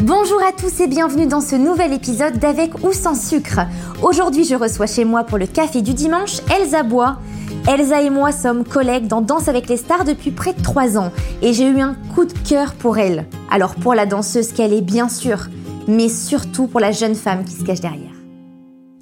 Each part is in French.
Bonjour à tous et bienvenue dans ce nouvel épisode d'Avec ou sans sucre. Aujourd'hui, je reçois chez moi pour le café du dimanche Elsa Bois. Elsa et moi sommes collègues dans Danse avec les stars depuis près de 3 ans et j'ai eu un coup de cœur pour elle. Alors pour la danseuse qu'elle est bien sûr, mais surtout pour la jeune femme qui se cache derrière.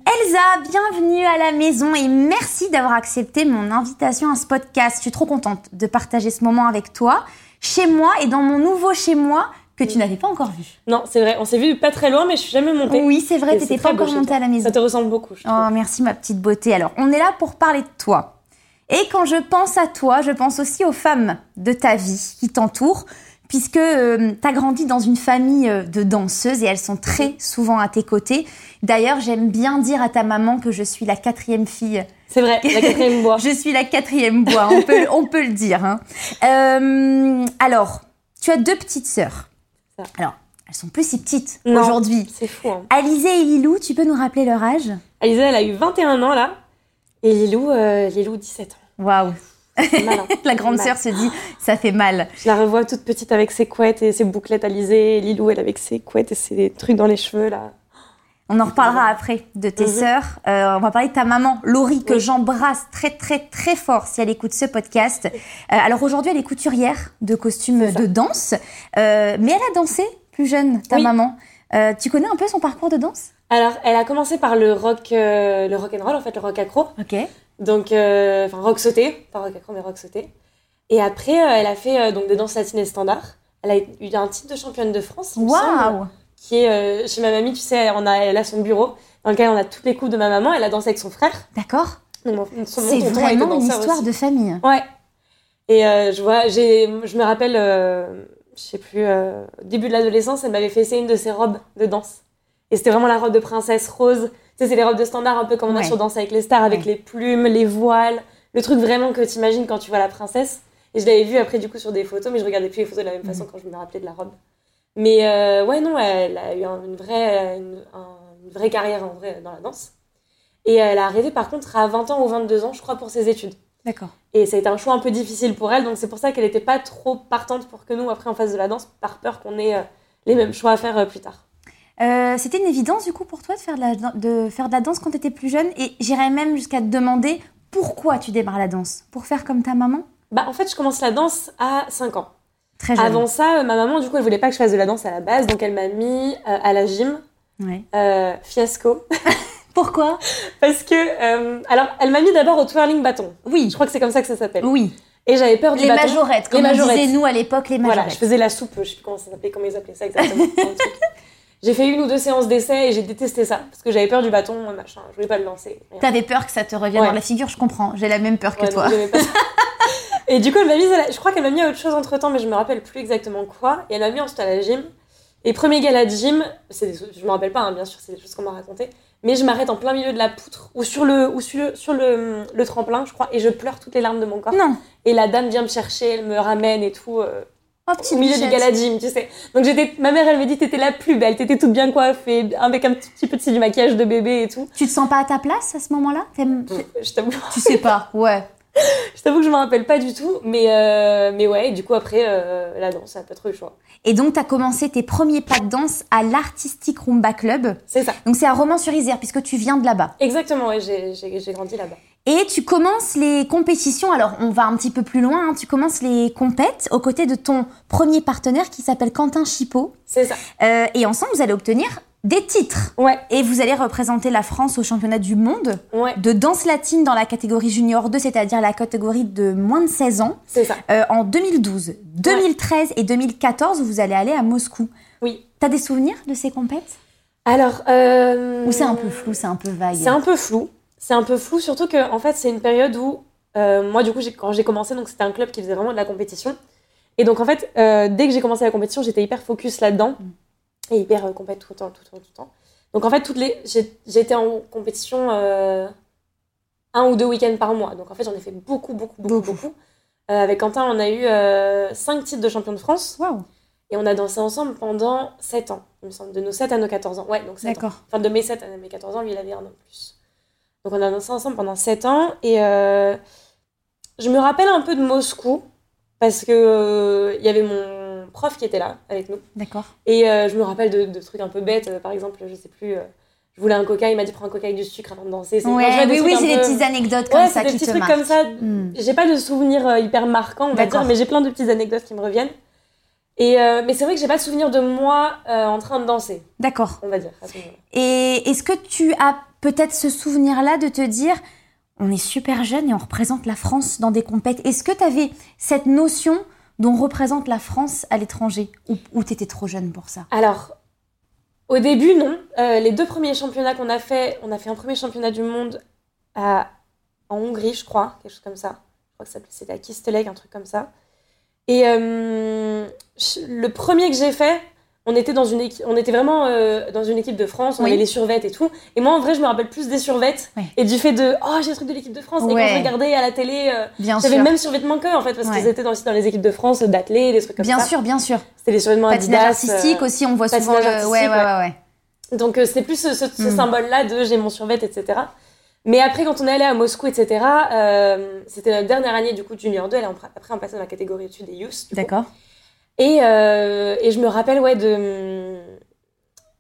Elsa, bienvenue à la maison et merci d'avoir accepté mon invitation à ce podcast. Je suis trop contente de partager ce moment avec toi, chez moi et dans mon nouveau chez moi que tu n'avais pas encore vu. Non, c'est vrai, on s'est vu pas très loin, mais je suis jamais montée. Oui, c'est vrai, t'étais pas encore montée à la maison. Ça te ressemble beaucoup, je trouve. Oh, merci ma petite beauté. Alors, on est là pour parler de toi. Et quand je pense à toi, je pense aussi aux femmes de ta vie qui t'entourent, puisque tu as grandi dans une famille euh, de danseuses et elles sont très souvent à tes côtés. D'ailleurs, j'aime bien dire à ta maman que je suis la quatrième fille. C'est vrai, la quatrième bois. Je suis la quatrième bois, on peut, on peut le dire. hein. Euh, alors, tu as deux petites sœurs. Ça. Alors, elles sont plus si petites aujourd'hui. C'est fou, hein. Alizé et Lilou, tu peux nous rappeler leur âge? Alizée, elle a eu 21 ans, là. Et Lilou, euh, Lilou 17 ans. Waouh hein. La grande sœur se dit, ça fait mal. Je la revois toute petite avec ses couettes et ses bouclettes Alizée. Et Lilou, elle avec ses couettes et ses trucs dans les cheveux, là. On en reparlera après de tes Mhm. sœurs. Euh, on va parler de ta maman, Laurie, que Oui. j'embrasse très très très fort si elle écoute ce podcast. Euh, alors aujourd'hui, elle est couturière de costumes de danse, Euh, mais elle a dansé plus jeune, ta Oui. maman. Tu connais un peu son parcours de danse? Alors, elle a commencé par le rock, le rock and roll, en fait, le rock accro. Ok. Donc, enfin, rock sauté. Pas rock accro, mais rock sauté. Et après, elle a fait donc des danses latines standards. Elle a eu un titre de championne de France. Waouh qui est euh, chez ma mamie, tu sais, on a, elle a son bureau dans lequel on a toutes les coupes de ma maman. Elle a dansé avec son frère. D'accord. C'est vraiment une histoire aussi. de famille. Ouais. Et euh, je vois, j'ai, je me rappelle, euh, je sais plus, euh, début de l'adolescence, elle m'avait fait essayer une de ses robes de danse. Et c'était vraiment la robe de princesse rose. Tu sais, c'est les robes de standard un peu comme on Ouais. a sur Danse avec les stars, avec Ouais. les plumes, les voiles, le truc vraiment que tu imagines quand tu vois la princesse. Et je l'avais vu après du coup sur des photos, mais je regardais plus les photos de la même façon quand je me rappelais de la robe. Mais euh, ouais, non, elle a eu un- une, vraie, une, un- une vraie carrière en vrai dans la danse. Et elle a arrêté par contre à 20 ans ou 22 ans, je crois, pour ses études. D'accord. Et ça a été un choix un peu difficile pour elle, donc c'est pour ça qu'elle n'était pas trop partante pour que nous, après, on fasse de la danse, par peur qu'on ait euh, les mêmes choix à faire euh, plus tard. Euh, C'était une évidence du coup pour toi de faire de la, de faire de la danse quand tu étais plus jeune? Et j'irais même jusqu'à te demander pourquoi tu démarres la danse? Pour faire comme ta maman? Bah, en fait, je commence la danse à 5 ans. Très jeune. Avant ça, euh, ma maman, du coup, elle voulait pas que je fasse de la danse à la base, donc elle m'a mis euh, à la gym, Ouais. euh, fiasco. Pourquoi? Parce que, euh, alors, elle m'a mis d'abord au twirling bâton. Oui. Je crois que c'est comme ça que ça s'appelle. Oui. Et j'avais peur du Les bâton. majorettes, comme Les on majorettes. disait nous à l'époque, les Voilà, majorettes. je faisais la soupe, je sais plus comment ça s'appelait, comment ils appelaient ça exactement. j'ai fait une ou deux séances d'essai et j'ai détesté ça parce que j'avais peur du bâton, machin, je voulais pas le lancer. T'avais peur que ça te revienne Ouais. dans la figure, je comprends. J'ai la même peur que toi. pas ça. Et du coup, elle m'a mise la- je crois qu'elle m'a mis à autre chose entre temps, mais je me rappelle plus exactement quoi. Et elle m'a mis ensuite à la gym. Et premier gala de gym, c'est des... je me rappelle pas, hein, bien sûr, c'est des choses qu'on m'a racontées. Mais je m'arrête en plein milieu de la poutre ou sur le ou sur, le, sur le, le tremplin, je crois, et je pleure toutes les larmes de mon corps. Non. Et la dame vient me chercher, elle me ramène et tout. euh, Oh, au milieu du gala de gym, tu sais. Donc j'étais, ma mère, elle m'a dit, t'étais la plus belle, t'étais toute bien coiffée, avec un petit, petit peu sais, du maquillage de bébé et tout. Tu te sens pas à ta place à ce moment-là? Je t'avoue, Tu sais pas, ouais. Je t'avoue que je me rappelle pas du tout, mais euh, mais ouais. et du coup après, euh, la danse, ça pas trop le choix. Et donc, tu as commencé tes premiers pas de danse à l'Artistic Rumba Club. C'est ça. Donc, c'est à Romans-sur-Isère, puisque tu viens de là-bas. Exactement, ouais. J'ai, j'ai, j'ai grandi là-bas. Et tu commences les compétitions. Alors, on va un petit peu plus loin. hein. Tu commences les compètes aux côtés de ton premier partenaire qui s'appelle Quentin Chipot. C'est ça. Euh, et ensemble, vous allez obtenir des titres. Ouais, Et vous allez représenter la France au championnat du monde ouais, de danse latine dans la catégorie junior 2, c'est-à-dire la catégorie de moins de 16 ans, c'est ça. euh, en 2012. 2013 et 2014, vous allez aller à Moscou. Oui. T'as des souvenirs de ces compètes? Alors. Euh, Ou c'est un peu flou, c'est un peu vague? C'est un peu flou. C'est un peu flou, surtout que en fait, c'est une période où euh, moi, du coup, quand j'ai commencé, donc c'était un club qui faisait vraiment de la compétition. Et donc en fait, dès que j'ai commencé la compétition, j'étais hyper focus là-dedans et hyper euh, compète tout le temps, tout le temps, tout le temps. Donc en fait, toutes les, j'étais en compétition euh, un ou deux week-ends par mois. Donc en fait, j'en ai fait beaucoup, beaucoup, beaucoup, Beaucoup. beaucoup. Euh, avec Quentin, on a eu euh, cinq titres de champion de France Waouh, et on a dansé ensemble pendant 7 ans, il me semble, de nos 7 à nos 14 ans. Ouais, donc 7 ans. d'accord. Enfin, de mes 7 à mes 14 ans, lui, il avait un an de plus. Donc, on a dansé ensemble pendant 7 ans. Et je me rappelle un peu de Moscou, parce que il y avait mon prof qui était là avec nous. D'accord. Et euh, je me rappelle de, de trucs un peu bêtes. euh, par exemple, je sais plus, euh, je voulais un coca, il m'a dit prends un coca avec du sucre avant de danser. Ouais, enfin, oui, oui, c'est des peu- petites anecdotes comme Ouais, ça c'est des qui petits te trucs marquent. comme ça. Hmm. J'ai pas de souvenirs hyper marquants, on va D'accord. dire, mais j'ai plein de petites anecdotes qui me reviennent. Et euh, mais c'est vrai que j'ai pas de souvenir de moi euh, en train de danser, D'accord. on va dire. Et est-ce que tu as peut-être ce souvenir-là de te dire, on est super jeune et on représente la France dans des compètes? Est-ce que tu avais cette notion dont représente la France à l'étranger Ou, ou tu étais trop jeune pour ça Alors, au début, non. Euh, les deux premiers championnats qu'on a fait, on a fait un premier championnat du monde à, en Hongrie, je crois, quelque chose comme ça. Je crois que c'était à Kisteleg, un truc comme ça. Et euh, le premier que j'ai fait, on était dans une équipe, on était vraiment euh, dans une équipe de France, on Oui. avait les survettes et tout. Et moi, en vrai, je me rappelle plus des survettes Ouais. et du fait de oh j'ai le truc de l'équipe de France. Et quand Ouais. je regardais à la télé, euh, Bien j'avais le même survêtement qu'eux en fait parce Ouais. qu'ils étaient dans, aussi dans les équipes de France d'athlètes, des trucs comme Bien ça. sûr, bien sûr. C'était les survêtements Patinage Adidas, euh, artistique aussi, on voit souvent. le- Ouais, ouais, ouais, ouais. donc euh, c'est plus ce, ce- ce Mm. symbole-là de j'ai mon survêt, etc. Mais après, quand on est allé à Moscou, etc., euh, c'était notre dernière année du coup Junior 2. Elle est en- après, on passait dans la catégorie au-dessus des youth. du coup. D'accord. Et, euh, et je me rappelle, ouais, de,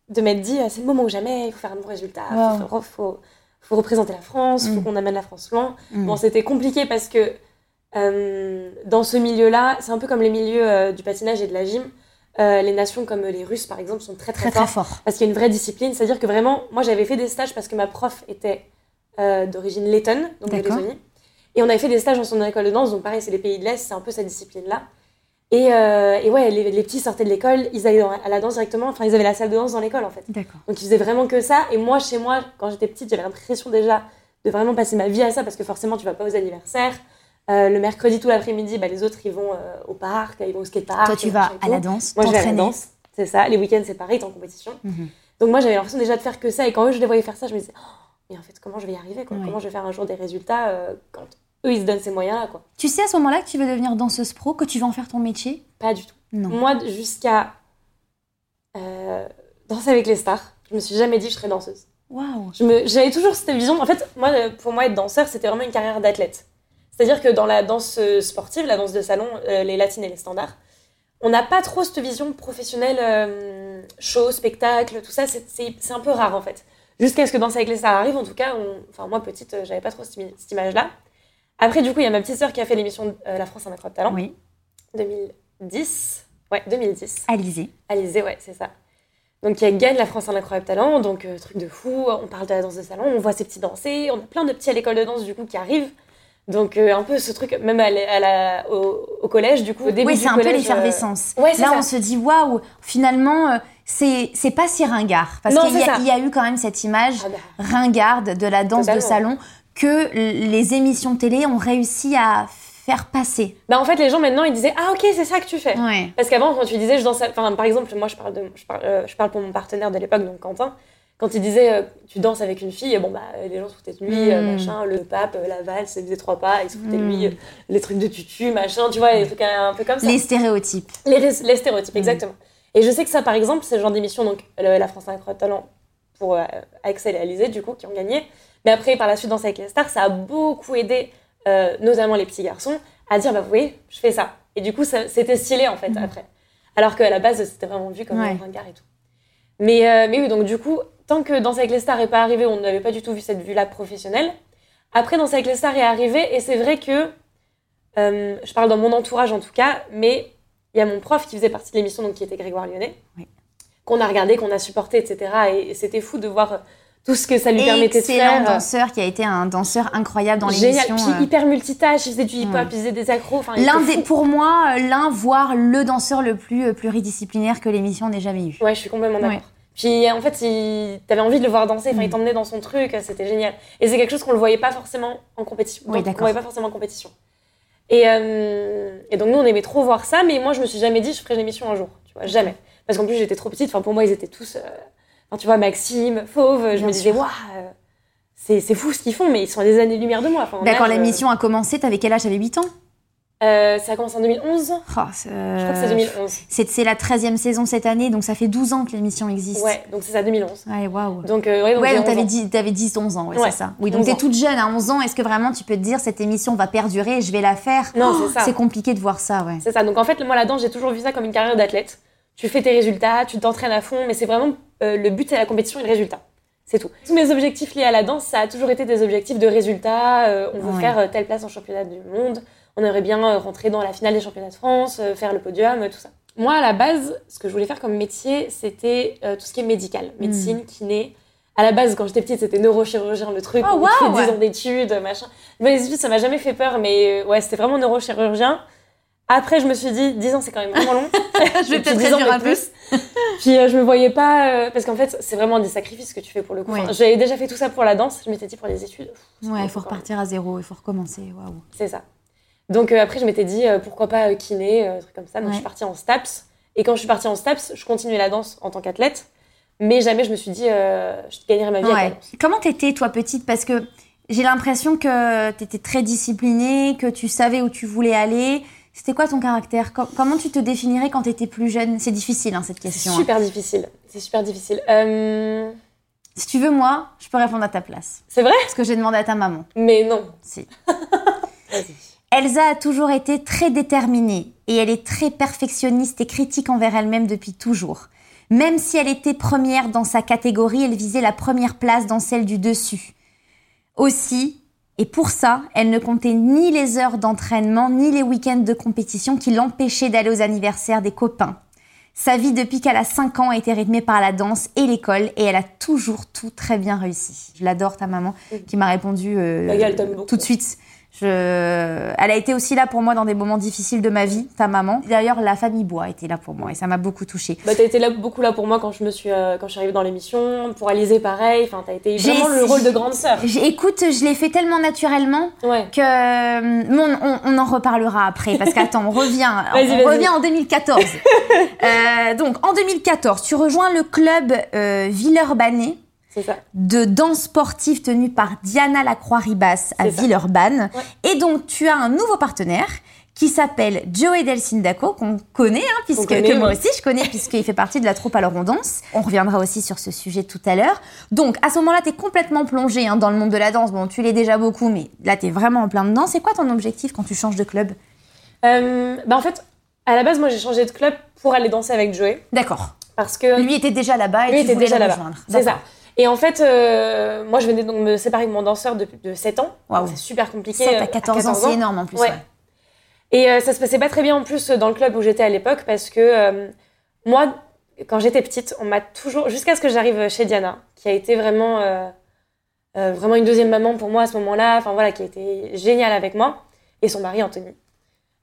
de m'être dit, ah, c'est le moment ou jamais, il faut faire un bon résultat, il Wow. faut, faut, faut représenter la France, il faut Mm. qu'on amène la France loin. Mm. Bon, c'était compliqué parce que euh, dans ce milieu-là, c'est un peu comme les milieux euh, du patinage et de la gym. Euh, les nations comme les Russes, par exemple, sont très très, Très, très fort. parce qu'il y a une vraie discipline. C'est-à-dire que vraiment, moi j'avais fait des stages parce que ma prof était d'origine lettonne, donc de. Lettonie. Et on avait fait des stages dans son école de danse, donc pareil, c'est les pays de l'Est, c'est un peu cette discipline-là. Et, euh, et ouais, les, les petits sortaient de l'école, ils allaient dans- à la danse directement, enfin ils avaient la salle de danse dans l'école en fait. D'accord. Donc ils faisaient vraiment que ça. Et moi, chez moi, quand j'étais petite, j'avais l'impression déjà de vraiment passer ma vie à ça parce que forcément, tu vas pas aux anniversaires. Euh, le mercredi, tout l'après-midi, bah, les autres, ils vont euh, au parc, ils vont au skatepark. Toi, tu vas à la danse, Moi, je vais à la danse, c'est ça. Les week-ends, c'est pareil, t'es en compétition. Mhm. Donc moi, j'avais l'impression déjà de faire que ça. Et quand eux, je les voyais faire ça, je me disais, oh, mais en fait, comment je vais y arriver quoi? Oui. Comment je vais faire un jour des résultats quand eux, ils se donnent ces moyens-là quoi Tu sais à ce moment-là que tu veux devenir danseuse pro, que tu veux en faire ton métier? Pas du tout. Non. Moi, jusqu'à euh, danser avec les stars, je me suis jamais dit que je serais danseuse. Waouh. J'avais toujours cette vision. En fait, moi, euh, pour moi, être danseur, c'était vraiment une carrière d'athlète. C'est-à-dire que dans la danse euh, sportive, la danse de salon, euh, les latines et les standards, on n'a pas trop cette vision professionnelle, euh, show, spectacle, tout ça. c'est- un peu rare en fait. Jusqu'à ce que Danser avec les stars arrive, en tout cas, on- enfin moi petite, j'avais pas trop cette image-là. Après, du coup, il y a ma petite sœur qui a fait l'émission euh, La France a un incroyable talent, Oui. 2010. Ouais, 2010. Alizé. Alizé, ouais, c'est ça. Donc, elle gagne la France un incroyable talent, donc euh, truc de fou. On parle de la danse de salon, on voit ces petits danser. On a plein de petits à l'école de danse, du coup, qui arrivent. Donc, euh, un peu ce truc, même à la- à la- au, au collège, du coup, au début Oui, c'est un peu l'effervescence. euh, ouais, Là, ça. on se dit waouh, finalement, c'est pas si ringard. Parce qu'il y, a- il y a eu quand même cette image Ah bah, ringarde de la danse de salon que les émissions télé ont réussi à faire passer. bah, en fait, les gens maintenant, ils disaient Ah, ok, c'est ça que tu fais. Ouais. Parce qu'avant, quand tu disais, je danse, enfin, par exemple, moi, je parle, de, je, parle, euh, je parle pour mon partenaire de l'époque, donc Quentin. Quand il disait, euh, tu danses avec une fille, bon, bah, les gens se foutaient de lui, euh, Mm. machin, le pape, euh, la valse, il faisait trois pas, ils se foutaient de Mm. lui, euh, les trucs de tutu, machin, tu vois, les trucs un, un peu comme ça. Les stéréotypes. Les, ré- les stéréotypes, Mm. exactement. Et je sais que ça, par exemple, c'est le genre d'émission, donc la France a un talent pour euh, Axel et Alizé, du coup, qui ont gagné. Mais après, par la suite, Danser avec les stars, ça a beaucoup aidé, euh, notamment les petits garçons, à dire, bah, vous voyez, je fais ça. Et du coup, c'était stylé, en fait, Mhm. après. Alors qu'à la base, c'était vraiment vu comme Ouais. un ringard et tout. Mais, euh, mais oui, donc du coup, tant que Danser avec les stars n'est pas arrivé, on n'avait pas du tout vu cette vue-là professionnelle. Après, Danser avec les stars est arrivé, et c'est vrai que, euh, je parle dans mon entourage en tout cas, mais il y a mon prof qui faisait partie de l'émission, donc qui était Grégoire Lyonnais, Oui. qu'on a regardé, qu'on a supporté, etc. Et, et c'était fou de voir tout ce que ça lui permettait de Excellent faire. danseur qui a été un danseur incroyable dans Génial, l'émission. puis euh. hyper multitâche, il faisait du hip-hop, Ouais. il faisait des accros, L'un des, pour moi, euh, l'un voire le danseur le plus euh, pluridisciplinaire que l'émission n'ait jamais eu. Ouais, je suis complètement d'accord. Ouais. Puis en fait, il... t'avais envie de le voir danser, enfin, il Mm. t'emmenait dans son truc, c'était génial. Et c'est quelque chose qu'on le voyait pas forcément en compétition. Oui, d'accord. On voyait pas forcément en compétition. Et, euh, et donc nous, on aimait trop voir ça, mais moi, je me suis jamais dit, je ferai une émission un jour. Tu vois, jamais. Parce qu'en plus, j'étais trop petite. Enfin, pour moi, ils étaient tous. euh, Enfin, tu vois, Maxime, Fauve, je Bien me disais, waouh, euh, c'est fou ce qu'ils font, mais ils sont à des années-lumière de moi. Enfin, en Bah, quand âge, euh, l'émission a commencé, t'avais quel âge? T'avais 8 ans? Euh, ça a commencé en 2011 Oh, c'est- Je crois que c'est 2011. c'est c'est la 13e saison cette année, donc ça fait 12 ans que l'émission existe. Ouais, donc c'est ça, 2011. Ouais, waouh. Donc, euh, ouais, donc Ouais, j'ai donc 11 t'avais ans. 10, t'avais 10, 11 ans, ouais, Ouais, c'est ça. Oui, donc 11 t'es toute jeune à 11 ans. Est-ce que vraiment tu peux te dire cette émission va perdurer, je vais la faire? Non, Oh, c'est ça. C'est compliqué de voir ça, ouais. C'est ça. Donc en fait, moi là-dedans, j'ai toujours vu ça comme une carrière d'athlète. Tu fais tes résultats, tu t'entraînes à fond, mais c'est vraiment euh, le but, c'est la compétition et le résultat. C'est tout. Tous mes objectifs liés à la danse, ça a toujours été des objectifs de résultats. Euh, on veut Ouais. faire euh, telle place en championnat du monde. On aimerait bien rentrer dans la finale des championnats de France, faire le podium, tout ça. Moi, à la base, ce que je voulais faire comme métier, c'était tout ce qui est médical, médecine, kiné. À la base, quand j'étais petite, c'était neurochirurgien, le truc. Oh, où tu fais 10 ans d'études, machin. Mais les études, ça m'a jamais fait peur, mais ouais, c'était vraiment neurochirurgien. Après, je me suis dit, 10 ans, c'est quand même vraiment long. je vais peut-être 10 ans réduire un peu. plus. Puis euh, je me voyais pas. euh, parce qu'en fait, c'est vraiment des sacrifices que tu fais pour le coup. Enfin, J'avais déjà fait tout ça pour la danse. Je m'étais dit pour les études. pff, Ouais, il faut repartir à zéro, il faut recommencer. Waouh. C'est ça. Donc euh, après, je m'étais dit euh, pourquoi pas kiné, euh, truc comme ça. Donc Ouais. je suis partie en STAPS. Et quand je suis partie en STAPS, je continuais la danse en tant qu'athlète. Mais jamais je me suis dit je gagnerais ma vie la Ouais. danse. Comment t'étais, toi, petite? Parce que j'ai l'impression que t'étais très disciplinée, que tu savais où tu voulais aller. C'était quoi ton caractère Com- Comment tu te définirais quand t'étais plus jeune? C'est difficile, hein, cette C'est question. hein. super difficile. C'est super difficile. Euh, Si tu veux, moi, je peux répondre à ta place. C'est vrai? Parce que j'ai demandé à ta maman. Mais non. Si. Elsa a toujours été très déterminée et elle est très perfectionniste et critique envers elle-même depuis toujours. Même si elle était première dans sa catégorie, elle visait la première place dans celle du dessus. Aussi, et pour ça, elle ne comptait ni les heures d'entraînement ni les week-ends de compétition qui l'empêchaient d'aller aux anniversaires des copains. Sa vie depuis qu'elle a 5 ans a été rythmée par la danse et l'école et elle a toujours tout très bien réussi. Je l'adore ta maman qui m'a répondu euh, tout de suite. Je... Elle a été aussi là pour moi dans des moments difficiles de ma vie, ta maman. D'ailleurs, la famille Bois a été là pour moi et ça m'a beaucoup touchée. Bah, t'as été là, beaucoup là pour moi quand je me suis, euh, quand je suis arrivée dans l'émission. Pour Alizé, pareil. Enfin, t'as été J'ai- vraiment le rôle de grande sœur. Écoute, je l'ai fait tellement naturellement Ouais. que euh, bon, on, on en reparlera après parce qu'attends, on revient, on revient en 2014. Euh, donc en 2014, tu rejoins le club euh, Villeurbanne ça. de danse sportive tenu par Diana Lacroix-Ribas à. Villeurbanne. Ouais. Et donc tu as un nouveau partenaire qui s'appelle Joey Del Sindaco, qu'on connaît, hein, puisque connaît, que moi oui. aussi je connais, puisqu'il fait partie de la troupe Alors on danse. On reviendra aussi sur ce sujet tout à l'heure. Donc à ce moment-là, tu es complètement plongé hein, dans le monde de la danse. Bon, tu l'es déjà beaucoup, mais là, tu es vraiment en plein dedans. C'est quoi ton objectif quand tu changes de club? Euh, bah, en fait, à la base, moi, j'ai changé de club pour aller danser avec Joey. D'accord. Parce que. Lui était déjà là-bas et Lui tu était voulais déjà le là-bas. rejoindre. C'est ça. Et en fait, euh, moi, je venais donc me séparer de mon danseur depuis de 7 ans. Waouh. C'est super compliqué. 7 euh, à 14 ans, c'est énorme en plus. Ouais. ouais. Et euh, ça se passait pas très bien en plus dans le club où j'étais à l'époque parce que euh, moi, quand j'étais petite, on m'a toujours, jusqu'à ce que j'arrive chez Diana, qui a été vraiment, euh, euh, vraiment une deuxième maman pour moi à ce moment-là, enfin voilà, qui a été géniale avec moi, et son mari Anthony.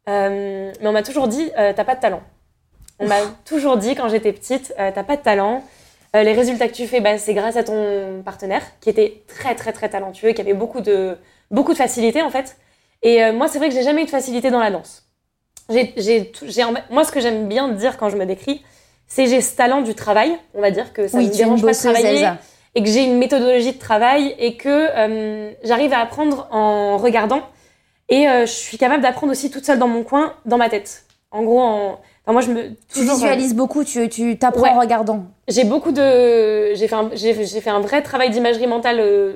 Euh, mais on m'a toujours dit, euh, t'as pas de talent. On m'a toujours dit quand j'étais petite, euh, t'as pas de talent. Euh, les résultats que tu fais, bah, c'est grâce à ton partenaire, qui était très très très talentueux, qui avait beaucoup de, beaucoup de facilité en fait. Et euh, moi, c'est vrai que j'ai jamais eu de facilité dans la danse. J'ai, j'ai, moi, ce que j'aime bien dire quand je me décris, c'est j'ai ce talent du travail. On va dire que ça Oui, me dérange pas de travailler et que j'ai une méthodologie de travail et que euh, j'arrive à apprendre en regardant et je suis capable d'apprendre aussi toute seule dans mon coin, dans ma tête. En gros, en... enfin, moi, je me Tu toujours, euh, visualises beaucoup, tu tu t'apprends Ouais. en regardant. j'ai beaucoup de. J'ai fait, un... j'ai... fait un vrai travail d'imagerie mentale euh,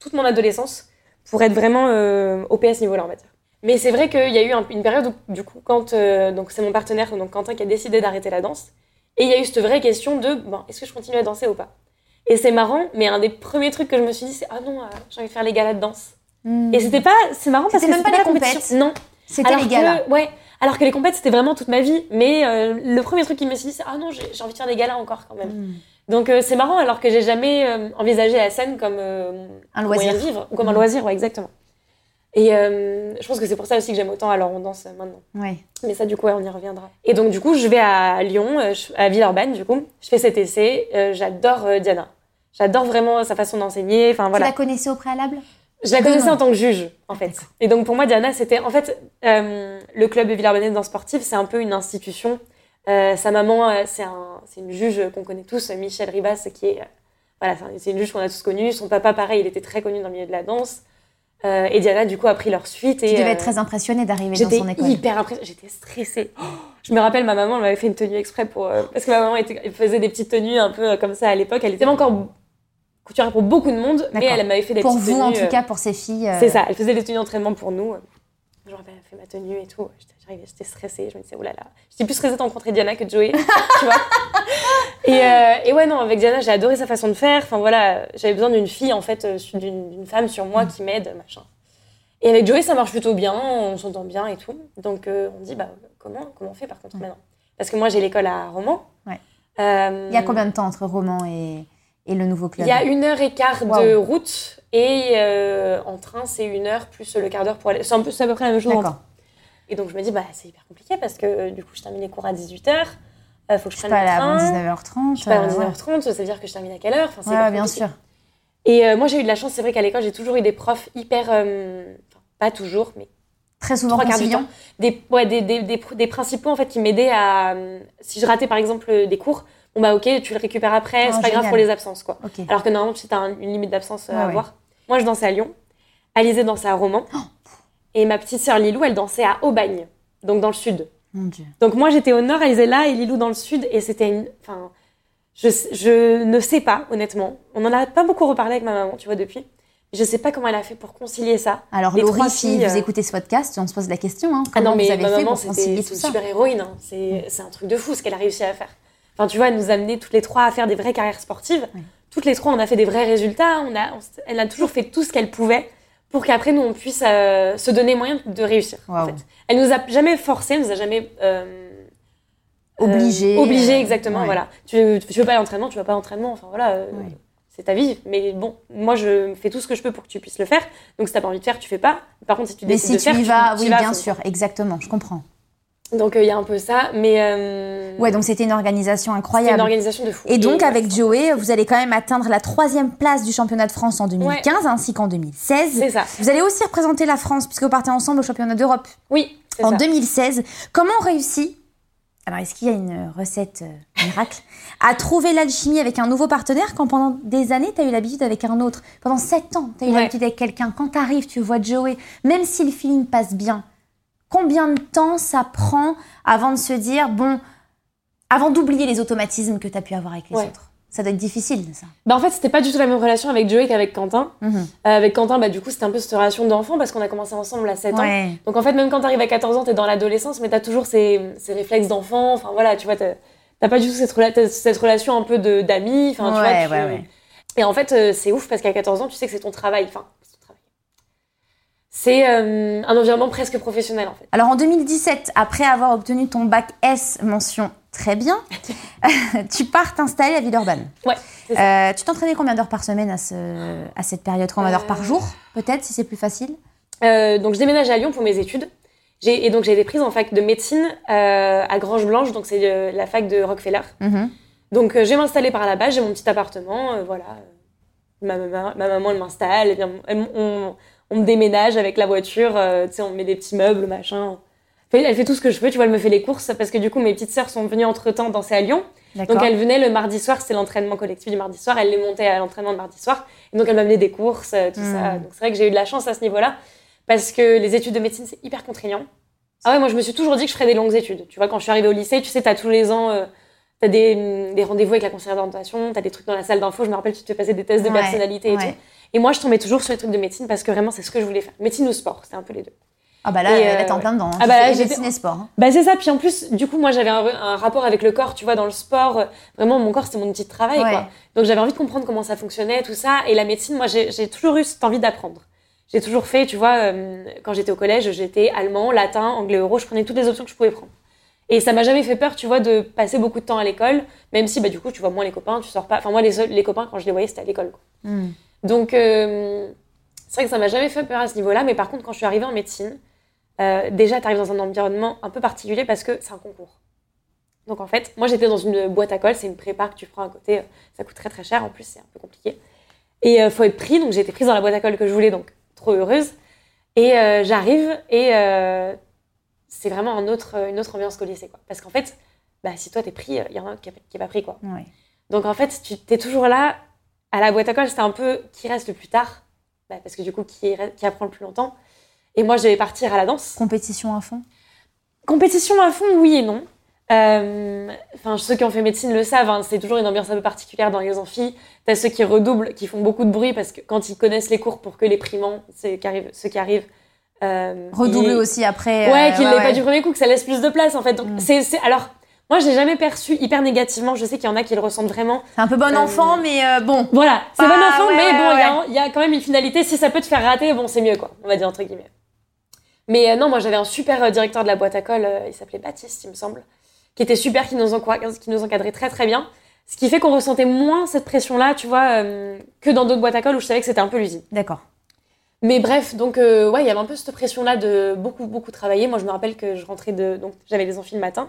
toute mon adolescence pour être vraiment euh, OP à ce niveau-là, on va dire. Mais c'est vrai qu'il y a eu un- une période où, du coup, quand. euh, donc, c'est mon partenaire, donc Quentin, qui a décidé d'arrêter la danse. Et il y a eu cette vraie question de bon, est-ce que je continue à danser ou pas? Et c'est marrant, mais un des premiers trucs que je me suis dit, c'est ah non, j'ai envie de faire les galas de danse. Et c'était pas. C'est marrant parce que C'était même pas les compétition. Non. C'était les galas. que, ouais, alors que les compètes, c'était vraiment toute ma vie. Mais euh, le premier truc qui me suis dit, c'est Ah non, j'ai j'ai envie de faire des galas encore quand même. Mm. Donc euh, c'est marrant, alors que j'ai jamais euh, envisagé la scène comme Un moyen loisir. de vivre, ou comme un Mm. loisir, ouais, exactement. Et je pense que c'est pour ça aussi que j'aime autant alors on danse maintenant. Ouais. Mais ça, du coup, ouais, on y reviendra. Et donc, du coup, je vais à Lyon, à Villeurbanne, du coup. Je fais cet essai. J'adore Diana. J'adore vraiment sa façon d'enseigner. Enfin, voilà. Tu la connaissais au préalable? Je la connaissais en tant que juge, en fait. Et donc pour moi, Diana, c'était en fait euh, le club de Villeurbanne dans sportif, c'est un peu une institution. Euh, sa maman, euh, c'est un, c'est une juge qu'on connaît tous, Michel Ribas, qui est voilà, c'est- une juge qu'on a tous connue. Son papa, pareil, il était très connu dans le milieu de la danse. Euh, et Diana, du coup, a pris leur suite. Et, Tu devais être très impressionnée d'arriver dans J'étais son école. hyper impressionnée, j'étais stressée. Je me rappelle, ma maman elle m'avait fait une tenue exprès pour. parce que ma maman était, faisait des petites tenues un peu comme ça à l'époque. Elle était encore couturière pour beaucoup de monde, mais elle m'avait fait des Pour vous, tenues. en tout euh, cas, pour ces filles. euh, C'est ça, elle faisait des tenues d'entraînement pour nous. Rappelle, elle fait ma tenue et tout. J'étais stressée. Je me disais, oh là là. J'étais plus stressée de rencontrer Diana que de Joey, tu vois. Et, euh, et ouais, non, avec Diana, j'ai adoré sa façon de faire. Enfin voilà, j'avais besoin d'une fille, en fait, d'une femme sur moi qui m'aide, machin. Et avec Joey, ça marche plutôt bien, on s'entend bien et tout. Donc euh, on dit, bah, comment, comment on fait par contre maintenant? Parce que moi, j'ai l'école à Romans. Ouais. Euh, Il y a combien de temps entre Roman et, et le nouveau club il y a une heure et quart de route et euh, en train c'est une heure plus le quart d'heure pour aller. C'est un peu c'est à peu près la même chose. D'accord. Et donc je me dis, bah, c'est hyper compliqué parce que euh, du coup, je termine les cours à 18h. Il faut que je Je prenne peux aller le avant train. 19h30. Je suis pas avant euh, ouais. 19h30, ça veut dire que je termine à quelle heure? Enfin, c'est Ouais, bien sûr. Et euh, moi, j'ai eu de la chance, c'est vrai qu'à l'école, j'ai toujours eu des profs hyper. euh, enfin, pas toujours, mais Très souvent trois quarts du temps. Des, ouais, des, des, des, principaux en fait, qui m'aidaient à. euh, Si je ratais par exemple euh, des cours, bon bah ok, tu le récupères après, Ah, c'est pas grave pour les absences quoi. Alors que normalement, tu un- une limite d'absence euh, à ouais. avoir. Moi, je dansais à Lyon. Alizée dansait à Romans. Oh. Et ma petite sœur Lilou, elle dansait à Aubagne, donc dans le sud. Mon Dieu. Donc moi, j'étais au nord, Alizée là, et Lilou dans le sud. Et c'était une. Enfin, je, je ne sais pas, honnêtement. On en a pas beaucoup reparlé avec ma maman, tu vois, depuis. Je sais pas comment elle a fait pour concilier ça. Alors, Les Laurie, trois si filles, vous euh, écoutez ce podcast, on se pose la question. Hein, Ah comment non, mais vous avez ma fait maman, pour concilier c'est tout une super héroïne. hein. C'est c'est un truc de fou ce qu'elle a réussi à faire. Enfin, tu vois, elle nous a amené toutes les trois à faire des vraies carrières sportives. Oui. Toutes les trois, on a fait des vrais résultats. On a, on elle a toujours fait tout ce qu'elle pouvait pour qu'après, nous, on puisse euh, se donner moyen de réussir. En Waouh. fait. Elle nous a jamais forcé, elle nous a jamais. euh, Obligé, euh, obligé, exactement, ouais. voilà. Tu, tu veux pas l'entraînement, tu vas pas l'entraînement. Enfin, voilà. euh, Ouais. C'est ta vie, mais bon, moi je fais tout ce que je peux pour que tu puisses le faire. Donc si t'as pas envie de faire, tu fais pas. Par contre, si tu Mais décides si de tu faire, y tu- vas, tu oui, vas bien sûr, exactement, je comprends. Donc il y a un peu ça, mais euh, Ouais, donc c'était une organisation incroyable. une organisation de fou. Et donc, avec Joey, vous allez quand même atteindre la troisième place du championnat de France en 2015, ainsi qu'en 2016. c'est ça. Vous allez aussi représenter la France, puisque vous partez ensemble au championnat d'Europe Oui, en ça. 2016. Comment on réussit alors, est-ce qu'il y a une recette euh, miracle à trouver l'alchimie avec un nouveau partenaire quand pendant des années, tu as eu l'habitude avec un autre? Pendant sept ans, tu as eu Ouais. l'habitude avec quelqu'un. Quand tu arrives, tu vois Joey, même si le feeling passe bien, combien de temps ça prend avant de se dire, bon, avant d'oublier les automatismes que tu as pu avoir avec les Ouais. autres Ça doit être difficile, ça. Bah en fait, c'était pas du tout la même relation avec Joey qu'avec Quentin. Mhm. Euh, avec Quentin, bah du coup, c'était un peu cette relation d'enfant parce qu'on a commencé ensemble à 7 ans. Donc en fait, même quand t'arrives à 14 ans, t'es dans l'adolescence, mais t'as toujours ces, ces réflexes d'enfant. Enfin voilà, tu vois, t'as pas du tout cette, cette relation un peu de- d'amis. Enfin, tu Ouais, vois, ouais, tu- ouais. Et en fait, euh, c'est ouf parce qu'à 14 ans, tu sais que c'est ton travail. Enfin, c'est euh, un environnement presque professionnel en fait. Alors en 2017, après avoir obtenu ton bac S mention très bien, tu pars t'installer à Villeurbanne. Ouais, ça. Euh, tu t'entraînais combien d'heures par semaine à, ce, à cette période? Combien d'heures par Euh, jour Peut-être, si c'est plus facile? Donc je déménage à Lyon pour mes études. Et donc j'ai été prise en fac de médecine à Grange Blanche, donc c'est la fac de Rockefeller. Mhm. Donc je vais m'installer par là-bas, j'ai mon petit appartement, voilà. Ma, ma- ma maman elle m'installe, on, on me déménage avec la voiture, euh, tu sais, on me met des petits meubles, machin. Elle fait, elle fait tout ce que je veux, tu vois, elle me fait les courses parce que du coup mes petites sœurs sont venues entre temps danser à Lyon. Donc elle venait le mardi soir, c'était l'entraînement collectif du mardi soir, elle les montait à l'entraînement le mardi soir. Et donc elle m'amenait des courses, euh, tout ça. Donc c'est vrai que j'ai eu de la chance à ce niveau-là parce que les études de médecine c'est hyper contraignant. Ah ouais, moi je me suis toujours dit que je ferais des longues études. Tu vois, quand je suis arrivée au lycée, tu sais, t'as tous les ans, euh, t'as des, des rendez-vous avec la conseillère d'orientation, t'as des trucs dans la salle d'info. Je me rappelle, tu te fais passer des tests de Ouais, personnalité et ouais. tout. Et moi je tombais toujours sur les trucs de médecine parce que vraiment c'est ce que je voulais faire. Médecine ou sport, c'était un peu les deux. Ah bah là, Et, là euh, t'es en plein dedans. hein. ah bah là, médecine et sport. hein. Bah c'est ça, puis en plus, du coup, moi j'avais un, un rapport avec le corps, tu vois, dans le sport, vraiment mon corps c'était mon outil de travail, Ouais. quoi. Donc j'avais envie de comprendre comment ça fonctionnait, tout ça, et la médecine, moi j'ai toujours eu cette envie d'apprendre. J'ai toujours fait, tu vois, euh, quand j'étais au collège, j'étais allemand, latin, anglais, euro, je prenais toutes les options que je pouvais prendre. Et ça m'a jamais fait peur, tu vois, de passer beaucoup de temps à l'école, même si, bah du coup, tu vois moins les copains, tu sors pas. Enfin, moi, les, copains, quand je les voyais, c'était à l'école, quoi. Hmm. Donc, euh, c'est vrai que ça m'a jamais fait peur à ce niveau-là, mais par contre, quand je suis arrivée en médecine, euh, déjà, tu arrives dans un environnement un peu particulier parce que c'est un concours. Donc, en fait, moi, j'étais dans une boîte à colle, c'est une prépa que tu prends à côté, euh, ça coûte très très cher, en plus, c'est un peu compliqué. Et il faut être pris, donc j'ai été prise dans la boîte à colle que je voulais, donc trop heureuse. Et euh, j'arrive, et euh, c'est vraiment un autre, une autre ambiance qu'au lycée, quoi. Parce qu'en fait, bah, si toi t'es pris, il y en a un qui n'est pas pris, quoi. Ouais. Donc en fait, tu es toujours là. À la boîte à colle, c'était un peu qui reste le plus tard. bah, parce que du coup, qui, qui apprend le plus longtemps. Et moi, je vais partir à la danse. Compétition à fond? Compétition à fond, oui et non. Euh, Enfin, ceux qui ont fait médecine le savent, hein, c'est toujours une ambiance un peu particulière dans les amphis. T'as ceux qui redoublent, qui font beaucoup de bruit parce que quand ils connaissent les cours pour que les primants, c'est qui arrivent, ceux qui arrivent, euh, Redoubler aussi après. Ouais, euh, qu'il l'ait ouais, pas ouais. du premier coup, que ça laisse plus de place en fait. Donc Mm. c'est- alors moi je l'ai jamais perçu hyper négativement. Je sais qu'il y en a qui le ressentent vraiment. C'est un peu bon Euh, enfant, mais euh, bon. Voilà, c'est bon enfant, ouais, mais bon, il y a- ouais. il y, a quand même une finalité. Si ça peut te faire rater, bon, c'est mieux quoi. On va dire entre guillemets. Mais euh, non, moi j'avais un super directeur de la boîte à colle. il s'appelait Baptiste, il me semble, qui était super, qui nous, encoi- qui nous encadrait très très bien. Ce qui fait qu'on ressentait moins cette pression-là, tu vois, que dans d'autres boîtes à colle où je savais que c'était un peu l'usine. D'accord. Mais bref, donc ouais, il y avait un peu cette pression-là de beaucoup, beaucoup travailler. Moi, je me rappelle que je rentrais de. Donc, j'avais les amphis le matin.